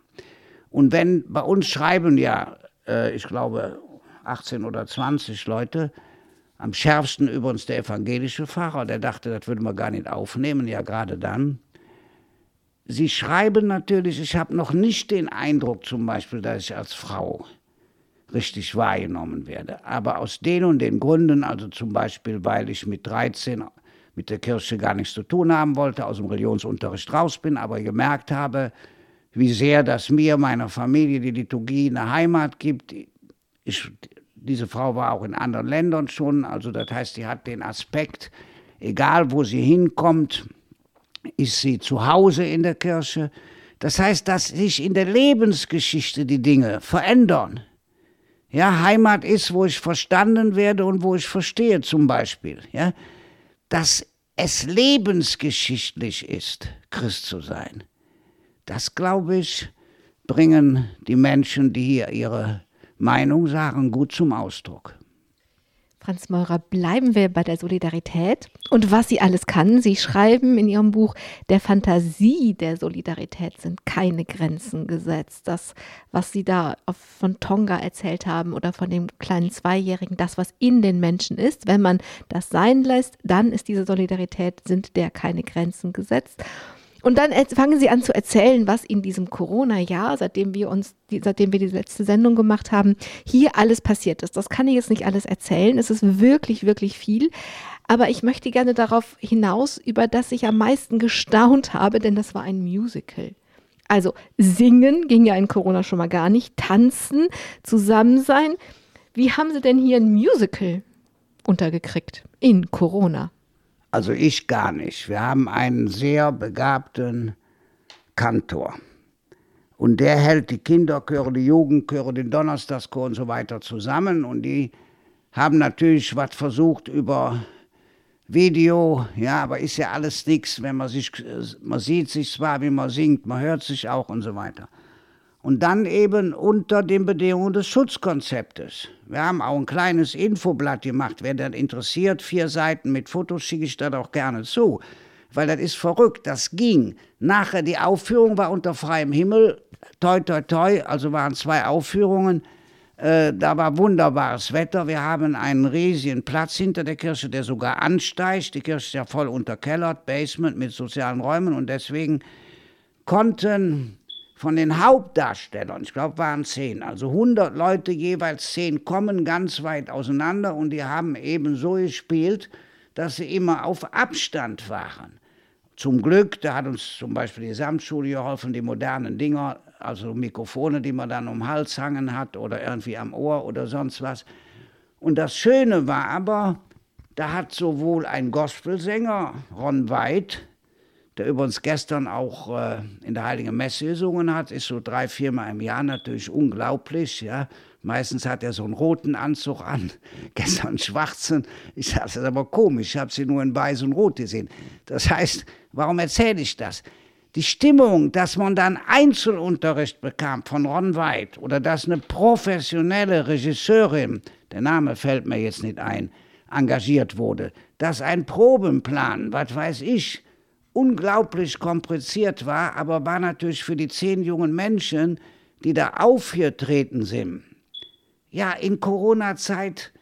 Und wenn bei uns schreiben ja, äh, ich glaube, 18 oder 20 Leute, am schärfsten übrigens der evangelische Pfarrer, der dachte, das würde man gar nicht aufnehmen, ja gerade dann. Sie schreiben natürlich, ich habe noch nicht den Eindruck zum Beispiel, dass ich als Frau richtig wahrgenommen werde. Aber aus den und den Gründen, also zum Beispiel, weil ich mit 13 mit der Kirche gar nichts zu tun haben wollte, aus dem Religionsunterricht raus bin, aber gemerkt habe, wie sehr das mir, meiner Familie, die Liturgie eine Heimat gibt. Ich, diese Frau war auch in anderen Ländern schon, also das heißt, sie hat den Aspekt, egal wo sie hinkommt, ist sie zu Hause in der Kirche. Das heißt, dass sich in der Lebensgeschichte die Dinge verändern. Ja, Heimat ist, wo ich verstanden werde und wo ich verstehe zum Beispiel. Ja, dass es lebensgeschichtlich ist, Christ zu sein. Das, glaube ich, bringen die Menschen, die hier ihre Meinung sagen, gut zum Ausdruck. Franz Meurer, bleiben wir bei der Solidarität und was sie alles kann. Sie schreiben in ihrem Buch, der Fantasie der Solidarität sind keine Grenzen gesetzt. Das, was sie da von Tonga erzählt haben oder von dem kleinen Zweijährigen, das, was in den Menschen ist, wenn man das sein lässt, dann ist diese Solidarität, sind der keine Grenzen gesetzt. Und dann fangen sie an zu erzählen, was in diesem Corona-Jahr, seitdem wir uns, seitdem wir die letzte Sendung gemacht haben, hier alles passiert ist. Das kann ich jetzt nicht alles erzählen. Es ist wirklich, wirklich viel. Aber ich möchte gerne darauf hinaus, über das ich am meisten gestaunt habe, denn das war ein Musical. Also singen ging ja in Corona schon mal gar nicht, tanzen, zusammen sein. Wie haben Sie denn hier ein Musical untergekriegt in Corona? Also ich gar nicht. Wir haben einen sehr begabten Kantor. Und der hält die Kinderchöre, die Jugendchöre, den Donnerstagschor und so weiter zusammen. Und die haben natürlich was versucht über Video, ja, aber ist ja alles nichts, wenn man sich, man sieht sich zwar, wie man singt, man hört sich auch und so weiter. Und dann eben unter den Bedingungen des Schutzkonzeptes. Wir haben auch ein kleines Infoblatt gemacht. Wer das interessiert, vier Seiten mit Fotos, schicke ich das auch gerne zu. Weil das ist verrückt, das ging. Nachher, die Aufführung war unter freiem Himmel, toi, toi, toi, also waren zwei Aufführungen. Äh, da war wunderbares Wetter. Wir haben einen riesigen Platz hinter der Kirche, der sogar ansteigt. Die Kirche ist ja voll unterkellert, Basement mit sozialen Räumen und deswegen konnten von den Hauptdarstellern, ich glaube, waren zehn, also 100 Leute, jeweils zehn, kommen ganz weit auseinander und die haben eben so gespielt, dass sie immer auf Abstand waren. Zum Glück, da hat uns zum Beispiel die Gesamtschule geholfen, die modernen Dinger, also Mikrofone, die man dann um den Hals hangen hat oder irgendwie am Ohr oder sonst was. Und das Schöne war aber, da hat sowohl ein Gospelsänger, Ron Weid, der übrigens gestern auch äh, in der Heiligen Messe gesungen hat, ist so drei, viermal im Jahr natürlich unglaublich. Ja. Meistens hat er so einen roten Anzug an, gestern einen schwarzen. Ich sage, das ist aber komisch, ich habe sie nur in weiß und rot gesehen. Das heißt, warum erzähle ich das? Die Stimmung, dass man dann Einzelunterricht bekam von Ron White oder dass eine professionelle Regisseurin, der Name fällt mir jetzt nicht ein, engagiert wurde, dass ein Probenplan, was weiß ich, unglaublich kompliziert war, aber war natürlich für die zehn jungen Menschen, die da aufgetreten sind, ja, in Corona-Zeit,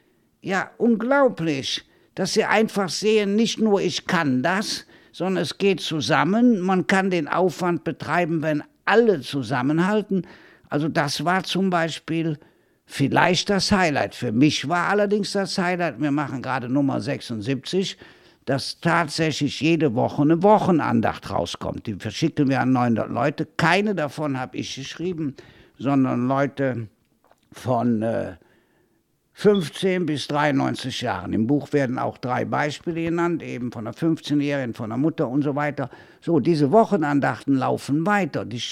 ja, unglaublich, dass sie einfach sehen, nicht nur ich kann das, sondern es geht zusammen, man kann den Aufwand betreiben, wenn alle zusammenhalten. Also das war zum Beispiel vielleicht das Highlight. Für mich war allerdings das Highlight, wir machen gerade Nummer 76, dass tatsächlich jede Woche eine Wochenandacht rauskommt. Die verschicken wir an 900 Leute. Keine davon habe ich geschrieben, sondern Leute von äh, 15 bis 93 Jahren. Im Buch werden auch drei Beispiele genannt, eben von der 15-Jährigen, von der Mutter und so weiter. So, diese Wochenandachten laufen weiter. Die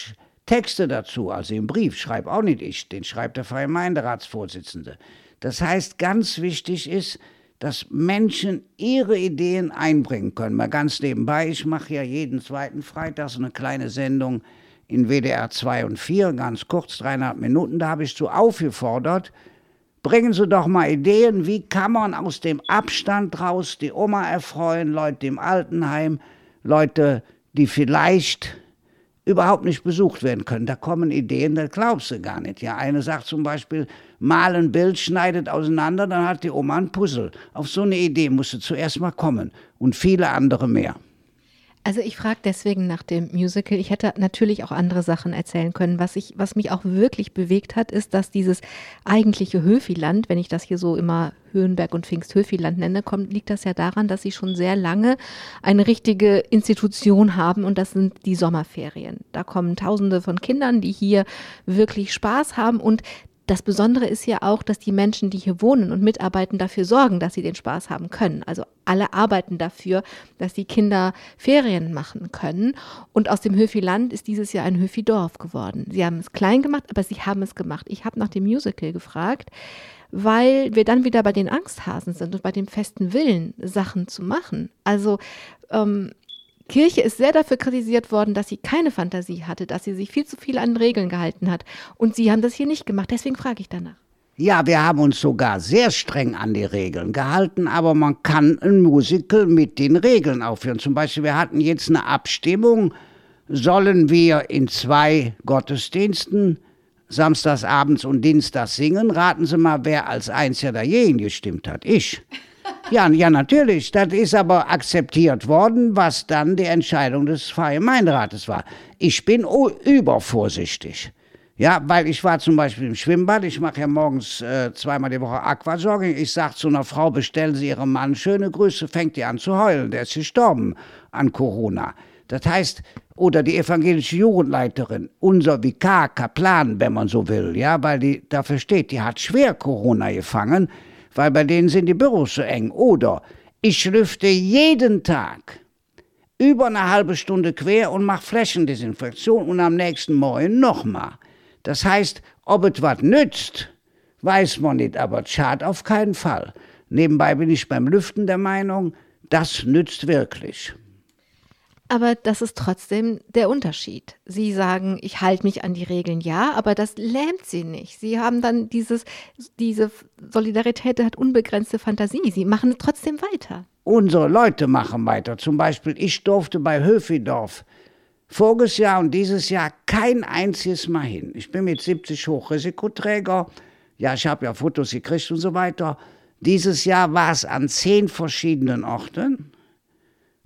Texte dazu, also im Brief, schreibe auch nicht ich, den schreibt der Freie Gemeinderatsvorsitzende. Das heißt, ganz wichtig ist, dass Menschen ihre Ideen einbringen können. Mal ganz nebenbei, ich mache ja jeden zweiten Freitag so eine kleine Sendung in WDR 2 und 4, ganz kurz, dreieinhalb Minuten, da habe ich zu aufgefordert, bringen Sie doch mal Ideen, wie kann man aus dem Abstand raus die Oma erfreuen, Leute im Altenheim, Leute, die vielleicht überhaupt nicht besucht werden können. Da kommen Ideen, das glaubst du gar nicht. Ja, eine sagt zum Beispiel, mal ein Bild, schneidet auseinander, dann hat die Oma ein Puzzle. Auf so eine Idee musst du zuerst mal kommen und viele andere mehr. Also ich frage deswegen nach dem Musical. Ich hätte natürlich auch andere Sachen erzählen können. Was, ich, was mich auch wirklich bewegt hat, ist, dass dieses eigentliche Höfiland, wenn ich das hier so immer Höhenberg und Pfingst Höfiland nenne, kommt, liegt das ja daran, dass sie schon sehr lange eine richtige Institution haben und das sind die Sommerferien. Da kommen Tausende von Kindern, die hier wirklich Spaß haben und das Besondere ist ja auch, dass die Menschen, die hier wohnen und mitarbeiten, dafür sorgen, dass sie den Spaß haben können. Also alle arbeiten dafür, dass die Kinder Ferien machen können. Und aus dem Höfi-Land ist dieses Jahr ein Höfi-Dorf geworden. Sie haben es klein gemacht, aber sie haben es gemacht. Ich habe nach dem Musical gefragt, weil wir dann wieder bei den Angsthasen sind und bei dem festen Willen, Sachen zu machen. Also ähm, Kirche ist sehr dafür kritisiert worden, dass sie keine Fantasie hatte, dass sie sich viel zu viel an Regeln gehalten hat. Und sie haben das hier nicht gemacht. Deswegen frage ich danach. Ja, wir haben uns sogar sehr streng an die Regeln gehalten, aber man kann ein Musical mit den Regeln aufführen. Zum Beispiel, wir hatten jetzt eine Abstimmung, sollen wir in zwei Gottesdiensten samstags abends und dienstags singen? Raten Sie mal, wer als einziger dagegen gestimmt hat. Ich. Ja, ja, natürlich. Das ist aber akzeptiert worden, was dann die Entscheidung des Gemeindeраtes war. Ich bin übervorsichtig. Ja, weil ich war zum Beispiel im Schwimmbad, ich mache ja morgens äh, zweimal die Woche Aquajogging. Ich sage zu einer Frau, bestellen Sie Ihrem Mann schöne Grüße, fängt die an zu heulen, der ist gestorben an Corona. Das heißt, oder die evangelische Jugendleiterin, unser Vikar, Kaplan, wenn man so will, ja, weil die dafür steht, die hat schwer Corona gefangen, weil bei denen sind die Büros so eng. Oder ich lüfte jeden Tag über eine halbe Stunde quer und mache Flächendesinfektion und am nächsten Morgen nochmal. Das heißt, ob es was nützt, weiß man nicht, aber schadet auf keinen Fall. Nebenbei bin ich beim Lüften der Meinung, das nützt wirklich. Aber das ist trotzdem der Unterschied. Sie sagen, ich halte mich an die Regeln, ja, aber das lähmt sie nicht. Sie haben dann dieses, diese Solidarität hat unbegrenzte Fantasie. Sie machen trotzdem weiter. Unsere Leute machen weiter. Zum Beispiel, ich durfte bei Höfidorf voriges Jahr und dieses Jahr kein einziges Mal hin. Ich bin mit 70 Hochrisikoträger. Ja, ich habe ja Fotos gekriegt und so weiter. Dieses Jahr war es an zehn verschiedenen Orten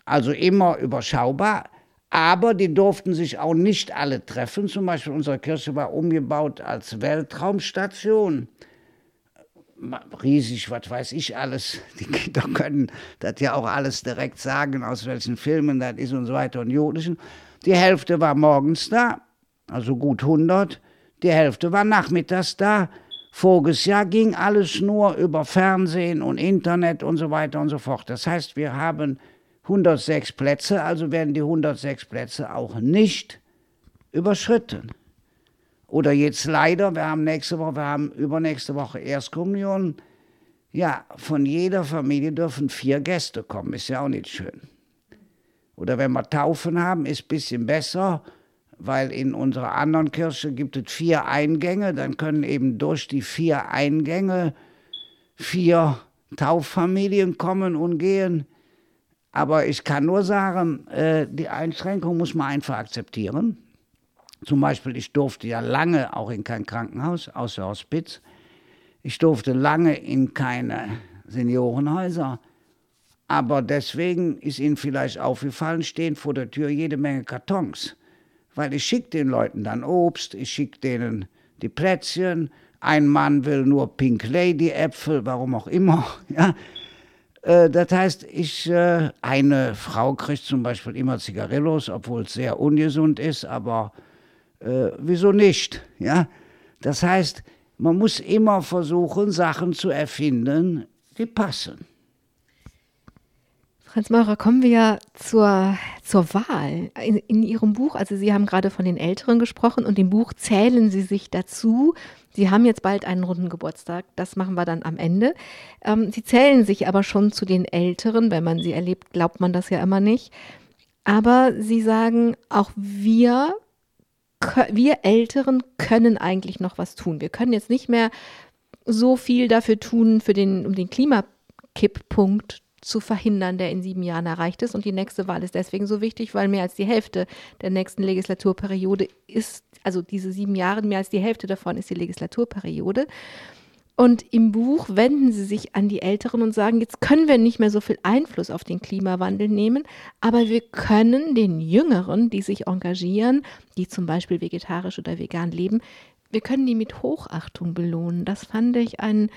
also immer überschaubar. Aber die durften sich auch nicht alle treffen. Zum Beispiel unsere Kirche war umgebaut als Weltraumstation. Riesig, was weiß ich alles. Die Kinder können das ja auch alles direkt sagen, aus welchen Filmen das ist und so weiter und Jodischen. Die Hälfte war morgens da, also gut 100. Die Hälfte war nachmittags da. Voriges Jahr ging alles nur über Fernsehen und Internet und so weiter und so fort. Das heißt, wir haben 106 Plätze, also werden die 106 Plätze auch nicht überschritten. Oder jetzt leider, wir haben nächste Woche, wir haben übernächste Woche Erstkommunion. Ja, von jeder Familie dürfen vier Gäste kommen, ist ja auch nicht schön. Oder wenn wir Taufen haben, ist ein bisschen besser, weil in unserer anderen Kirche gibt es vier Eingänge, dann können eben durch die vier Eingänge vier Tauffamilien kommen und gehen. Aber ich kann nur sagen, äh, die Einschränkung muss man einfach akzeptieren. Zum Beispiel, ich durfte ja lange auch in kein Krankenhaus, außer Hospiz. Ich durfte lange in keine Seniorenhäuser. Aber deswegen ist Ihnen vielleicht aufgefallen, stehen vor der Tür jede Menge Kartons. Weil ich schicke den Leuten dann Obst, ich schicke denen die Plätzchen. Ein Mann will nur Pink Lady Äpfel, warum auch immer. Ja, das heißt, ich, äh, eine Frau kriegt zum Beispiel immer Zigarillos, obwohl es sehr ungesund ist, aber äh, wieso nicht? Ja? Das heißt, man muss immer versuchen, Sachen zu erfinden, die passen. Franz Maurer, kommen wir zur, zur Wahl. In, in Ihrem Buch, also Sie haben gerade von den Älteren gesprochen und im Buch zählen Sie sich dazu. Sie haben jetzt bald einen runden Geburtstag, das machen wir dann am Ende. Ähm, Sie zählen sich aber schon zu den Älteren, wenn man sie erlebt, glaubt man das ja immer nicht. Aber Sie sagen, auch wir, wir Älteren können eigentlich noch was tun. Wir können jetzt nicht mehr so viel dafür tun, für den, um den Klimakipppunkt zu verhindern, der in sieben Jahren erreicht ist. Und die nächste Wahl ist deswegen so wichtig, weil mehr als die Hälfte der nächsten Legislaturperiode ist, also diese sieben Jahre, mehr als die Hälfte davon ist die Legislaturperiode. Und im Buch wenden sie sich an die Älteren und sagen, jetzt können wir nicht mehr so viel Einfluss auf den Klimawandel nehmen, aber wir können den Jüngeren, die sich engagieren, die zum Beispiel vegetarisch oder vegan leben, wir können die mit Hochachtung belohnen. Das fand ich ein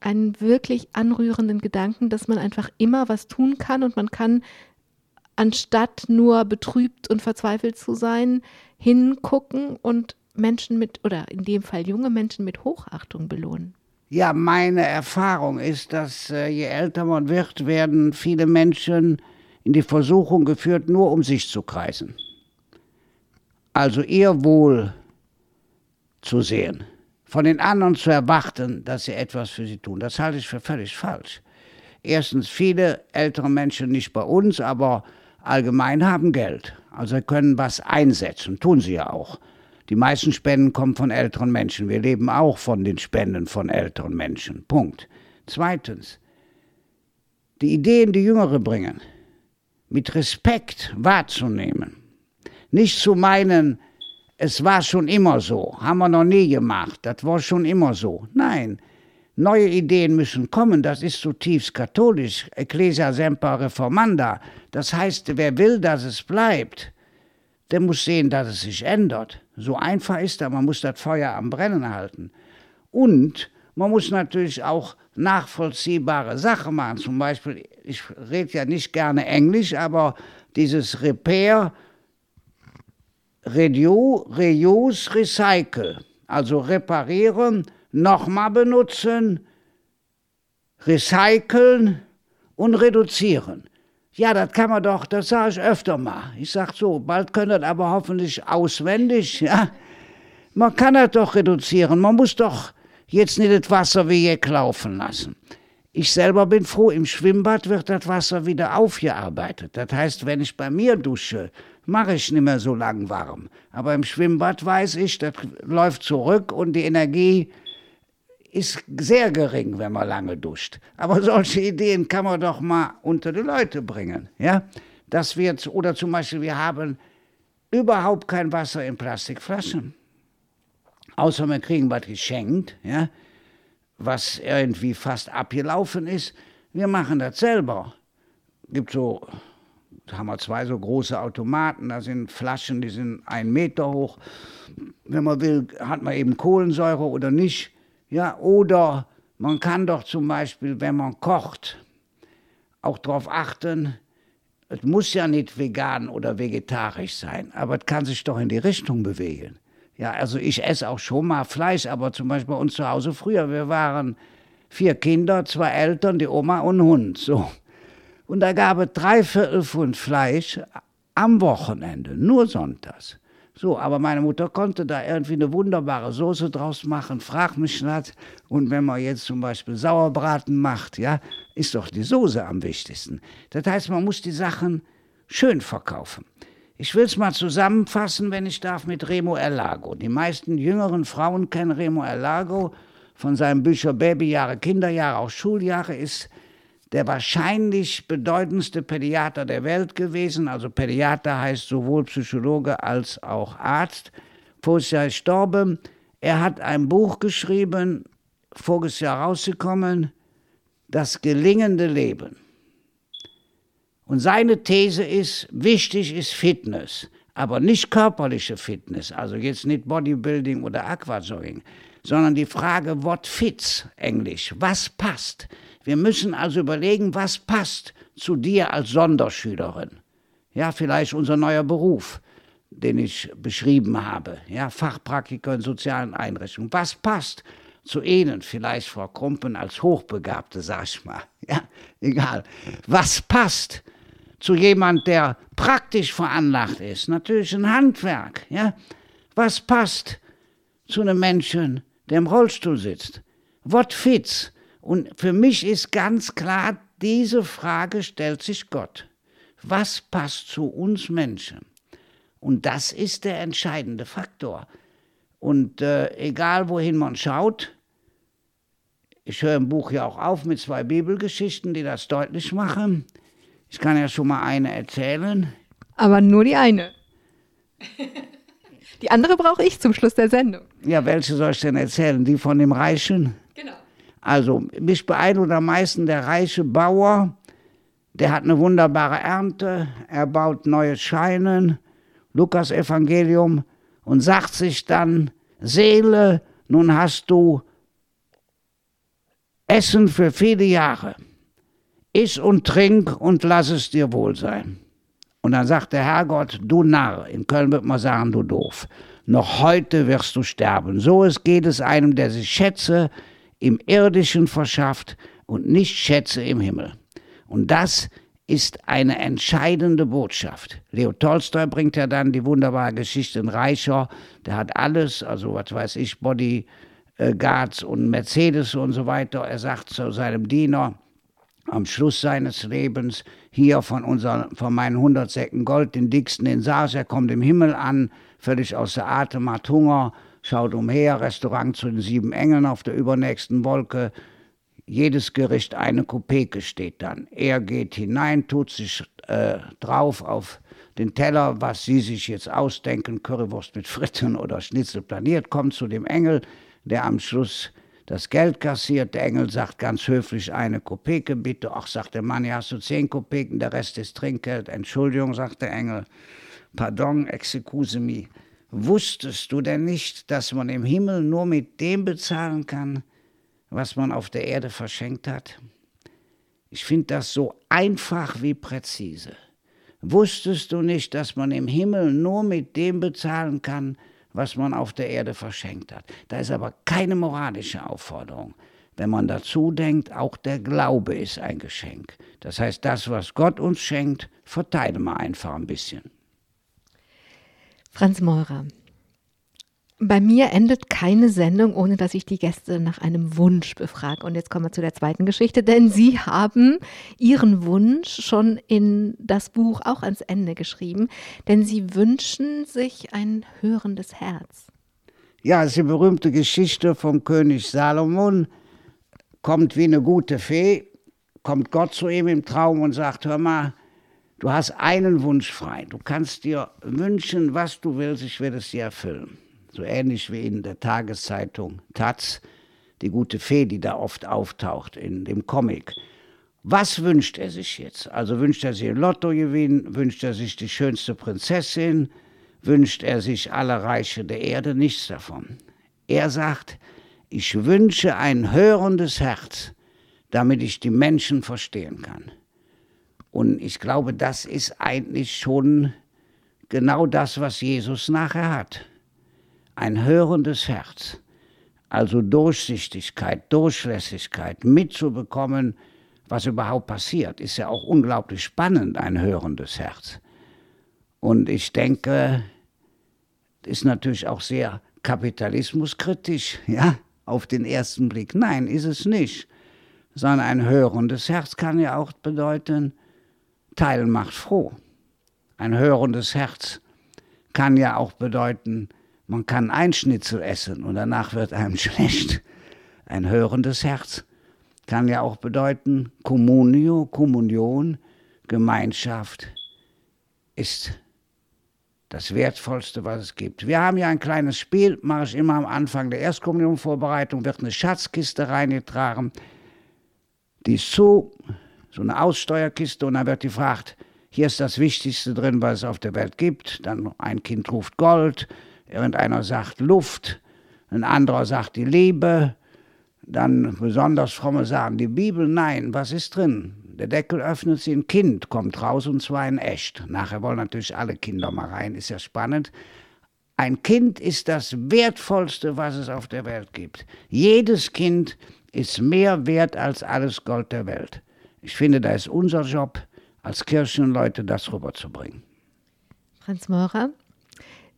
einen wirklich anrührenden Gedanken, dass man einfach immer was tun kann und man kann, anstatt nur betrübt und verzweifelt zu sein, hingucken und Menschen mit, oder in dem Fall junge Menschen mit Hochachtung belohnen. Ja, meine Erfahrung ist, dass äh, je älter man wird, werden viele Menschen in die Versuchung geführt, nur um sich zu kreisen. Also ihr Wohl zu sehen von den anderen zu erwarten, dass sie etwas für sie tun. Das halte ich für völlig falsch. Erstens, viele ältere Menschen, nicht bei uns, aber allgemein haben Geld. Also können was einsetzen, tun sie ja auch. Die meisten Spenden kommen von älteren Menschen. Wir leben auch von den Spenden von älteren Menschen. Punkt. Zweitens, die Ideen, die Jüngere bringen, mit Respekt wahrzunehmen. Nicht zu meinen, es war schon immer so, haben wir noch nie gemacht, das war schon immer so. Nein, neue Ideen müssen kommen, das ist zutiefst katholisch, Ecclesia semper reformanda. Das heißt, wer will, dass es bleibt, der muss sehen, dass es sich ändert. So einfach ist das, man muss das Feuer am Brennen halten. Und man muss natürlich auch nachvollziehbare Sachen machen. Zum Beispiel, ich rede ja nicht gerne Englisch, aber dieses Repair, Reuse, Recycle, also reparieren, nochmal benutzen, recyceln und reduzieren. Ja, das kann man doch, das sage ich öfter mal. Ich sage so, bald können das aber hoffentlich auswendig, ja. Man kann das doch reduzieren. Man muss doch jetzt nicht das Wasser wie jetzt laufen lassen. Ich selber bin froh, im Schwimmbad wird das Wasser wieder aufgearbeitet. Das heißt, wenn ich bei mir dusche, mache ich nicht mehr so lang warm. Aber im Schwimmbad weiß ich, das läuft zurück und die Energie ist sehr gering, wenn man lange duscht. Aber solche Ideen kann man doch mal unter die Leute bringen. Ja? Dass wir, oder zum Beispiel, wir haben überhaupt kein Wasser in Plastikflaschen außer wir kriegen was geschenkt, ja, was irgendwie fast abgelaufen ist. Wir machen das selber. Gibt so, haben wir zwei so große Automaten, da sind Flaschen, die sind einen Meter hoch. Wenn man will, hat man eben Kohlensäure oder nicht. Ja, oder man kann doch zum Beispiel, wenn man kocht, auch darauf achten, es muss ja nicht vegan oder vegetarisch sein, aber es kann sich doch in die Richtung bewegen. Ja, also ich esse auch schon mal Fleisch, aber zum Beispiel bei uns zu Hause früher, wir waren vier Kinder, zwei Eltern, die Oma und Hund, so. Und da gab es drei Viertel Pfund Fleisch am Wochenende, nur sonntags. So, aber meine Mutter konnte da irgendwie eine wunderbare Soße draus machen, frag mich nicht. Und wenn man jetzt zum Beispiel Sauerbraten macht, ja, ist doch die Soße am wichtigsten. Das heißt, man muss die Sachen schön verkaufen. Ich will es mal zusammenfassen, wenn ich darf, mit Remo Erlago. Die meisten jüngeren Frauen kennen Remo Erlago von seinen Büchern Babyjahre, Kinderjahre, auch Schuljahre, ist der wahrscheinlich bedeutendste Pädiater der Welt gewesen. Also Pädiater heißt sowohl Psychologe als auch Arzt. Voriges Jahr gestorben. Er hat ein Buch geschrieben, voriges Jahr rausgekommen, Das gelingende Leben. Und seine These ist, wichtig ist Fitness, aber nicht körperliche Fitness, also jetzt nicht Bodybuilding oder Aquajogging, sondern die Frage, what fits, Englisch, was passt. Wir müssen also überlegen, was passt zu dir als Sonderschülerin. Ja, vielleicht unser neuer Beruf, den ich beschrieben habe. Ja, Fachpraktiker in sozialen Einrichtungen. Was passt zu Ihnen, vielleicht Frau Krumpen als Hochbegabte, sag ich mal. Ja, egal. Was passt zu jemand, der praktisch veranlagt ist. Natürlich ein Handwerk. Ja? Was passt zu einem Menschen, der im Rollstuhl sitzt? What fits? Und für mich ist ganz klar, diese Frage stellt sich Gott. Was passt zu uns Menschen? Und das ist der entscheidende Faktor. Und äh, egal wohin man schaut, ich höre im Buch ja auch auf mit zwei Bibelgeschichten, die das deutlich machen. Ich kann ja schon mal eine erzählen. Aber nur die eine. Die andere brauche ich zum Schluss der Sendung. Ja, welche soll ich denn erzählen? Die von dem Reichen? Also, mich beeindruckt am meisten der reiche Bauer. Der hat eine wunderbare Ernte. Er baut neue Scheinen. Lukas Evangelium. Und sagt sich dann, Seele, nun hast du Essen für viele Jahre iss und trink und lass es dir wohl sein. Und dann sagt der Herrgott, du Narr, in Köln wird man sagen, du doof, noch heute wirst du sterben. So es geht es einem, der sich Schätze im Irdischen verschafft und nicht Schätze im Himmel. Und das ist eine entscheidende Botschaft. Leo Tolstoi bringt ja dann die wunderbare Geschichte in Reicher, der hat alles, also was weiß ich, Bodyguards und Mercedes und so weiter. Er sagt zu seinem Diener, am Schluss seines Lebens hier von, unser, von meinen 100 Säcken Gold, den dicksten in Saas, er kommt im Himmel an, völlig außer Atem, hat Hunger, schaut umher, Restaurant zu den sieben Engeln auf der übernächsten Wolke, jedes Gericht eine Kopeke steht dann. Er geht hinein, tut sich äh, drauf auf den Teller, was Sie sich jetzt ausdenken, Currywurst mit Fritten oder Schnitzel planiert, kommt zu dem Engel, der am Schluss das Geld kassiert. Der Engel sagt ganz höflich eine Kopeke bitte. Ach, sagt der Mann, ja, hast du zehn Kopeken, der Rest ist Trinkgeld. Entschuldigung, sagt der Engel. Pardon, excuse me. Wusstest du denn nicht, dass man im Himmel nur mit dem bezahlen kann, was man auf der Erde verschenkt hat? Ich finde das so einfach wie präzise. Wusstest du nicht, dass man im Himmel nur mit dem bezahlen kann, was man auf der Erde verschenkt hat. Da ist aber keine moralische Aufforderung. Wenn man dazu denkt, auch der Glaube ist ein Geschenk. Das heißt, das, was Gott uns schenkt, verteilen wir einfach ein bisschen. Franz Meurer, bei mir endet keine Sendung, ohne dass ich die Gäste nach einem Wunsch befrage. Und jetzt kommen wir zu der zweiten Geschichte, denn Sie haben Ihren Wunsch schon in das Buch auch ans Ende geschrieben, denn Sie wünschen sich ein hörendes Herz. Ja, es ist die berühmte Geschichte vom König Salomon. Kommt wie eine gute Fee, kommt Gott zu ihm im Traum und sagt: Hör mal, du hast einen Wunsch frei. Du kannst dir wünschen, was du willst, ich werde es dir erfüllen so ähnlich wie in der Tageszeitung Taz, die gute Fee, die da oft auftaucht in dem Comic. Was wünscht er sich jetzt? Also wünscht er sich ein Lottogewinn, wünscht er sich die schönste Prinzessin, wünscht er sich alle Reiche der Erde, nichts davon. Er sagt, ich wünsche ein hörendes Herz, damit ich die Menschen verstehen kann. Und ich glaube, das ist eigentlich schon genau das, was Jesus nachher hat ein hörendes Herz, also Durchsichtigkeit, Durchlässigkeit, mitzubekommen, was überhaupt passiert, ist ja auch unglaublich spannend, ein hörendes Herz. Und ich denke, ist natürlich auch sehr kapitalismuskritisch, ja, auf den ersten Blick. Nein, ist es nicht. Sondern ein hörendes Herz kann ja auch bedeuten, Teilen macht froh. Ein hörendes Herz kann ja auch bedeuten, man kann ein Schnitzel essen und danach wird einem schlecht. Ein hörendes Herz kann ja auch bedeuten, Communio, Kommunion, Gemeinschaft ist das Wertvollste, was es gibt. Wir haben ja ein kleines Spiel, mache ich immer am Anfang der Erstkommunionvorbereitung, wird eine Schatzkiste reingetragen. Die ist zu, so eine Aussteuerkiste, und dann wird gefragt, hier ist das Wichtigste drin, was es auf der Welt gibt. Dann ein Kind ruft Gold, Irgendeiner sagt Luft, ein anderer sagt die Liebe, dann besonders fromme sagen die Bibel. Nein, was ist drin? Der Deckel öffnet sich, ein Kind kommt raus und zwar in echt. Nachher wollen natürlich alle Kinder mal rein, ist ja spannend. Ein Kind ist das Wertvollste, was es auf der Welt gibt. Jedes Kind ist mehr wert als alles Gold der Welt. Ich finde, da ist unser Job als Kirchenleute, das rüberzubringen. Franz Meurer,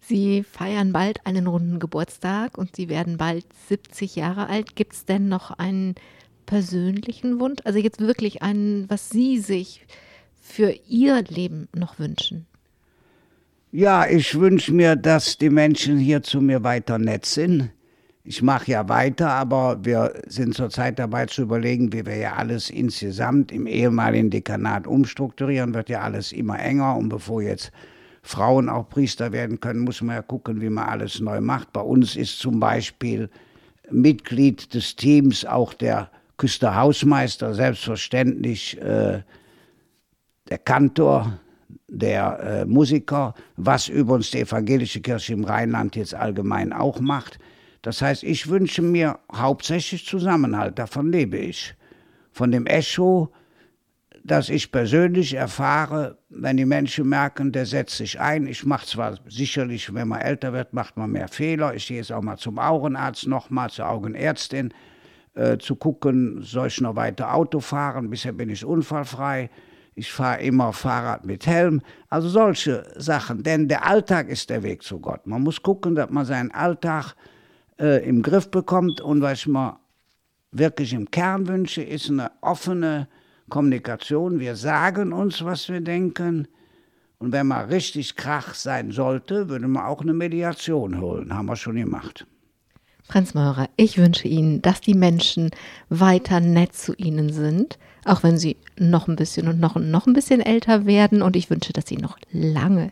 Sie feiern bald einen runden Geburtstag und Sie werden bald 70 Jahre alt. Gibt es denn noch einen persönlichen Wunsch? Also jetzt wirklich einen, was Sie sich für Ihr Leben noch wünschen? Ja, ich wünsche mir, dass die Menschen hier zu mir weiter nett sind. Ich mache ja weiter, aber wir sind zurzeit dabei zu überlegen, wie wir ja alles insgesamt im ehemaligen Dekanat umstrukturieren. Wird ja alles immer enger und bevor jetzt Frauen auch Priester werden können, muss man ja gucken, wie man alles neu macht. Bei uns ist zum Beispiel Mitglied des Teams auch der Küsterhausmeister, selbstverständlich äh, der Kantor, der äh, Musiker, was übrigens die evangelische Kirche im Rheinland jetzt allgemein auch macht. Das heißt, ich wünsche mir hauptsächlich Zusammenhalt, davon lebe ich. Von dem Echo, das ich persönlich erfahre, wenn die Menschen merken, der setzt sich ein. Ich mache zwar sicherlich, wenn man älter wird, macht man mehr Fehler. Ich gehe jetzt auch mal zum Augenarzt, nochmal zur Augenärztin, äh, zu gucken, soll ich noch weiter Auto fahren? Bisher bin ich unfallfrei. Ich fahre immer Fahrrad mit Helm. Also solche Sachen. Denn der Alltag ist der Weg zu Gott. Man muss gucken, dass man seinen Alltag äh, im Griff bekommt. Und was ich mir wirklich im Kern wünsche, ist eine offene, Kommunikation. Wir sagen uns, was wir denken. Und wenn mal richtig Krach sein sollte, würde man auch eine Mediation holen. Haben wir schon gemacht. Franz Meurer, ich wünsche Ihnen, dass die Menschen weiter nett zu Ihnen sind, auch wenn Sie noch ein bisschen und noch, noch ein bisschen älter werden. Und ich wünsche, dass Sie noch lange,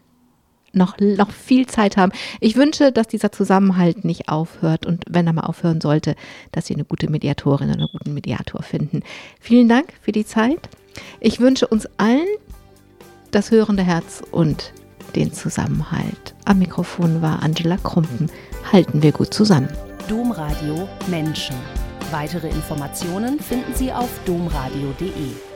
noch, noch viel Zeit haben. Ich wünsche, dass dieser Zusammenhalt nicht aufhört und wenn er mal aufhören sollte, dass Sie eine gute Mediatorin oder einen guten Mediator finden. Vielen Dank für die Zeit. Ich wünsche uns allen das hörende Herz und den Zusammenhalt. Am Mikrofon war Angela Krumpen. Halten wir gut zusammen. Domradio Menschen. Weitere Informationen finden Sie auf domradio.de.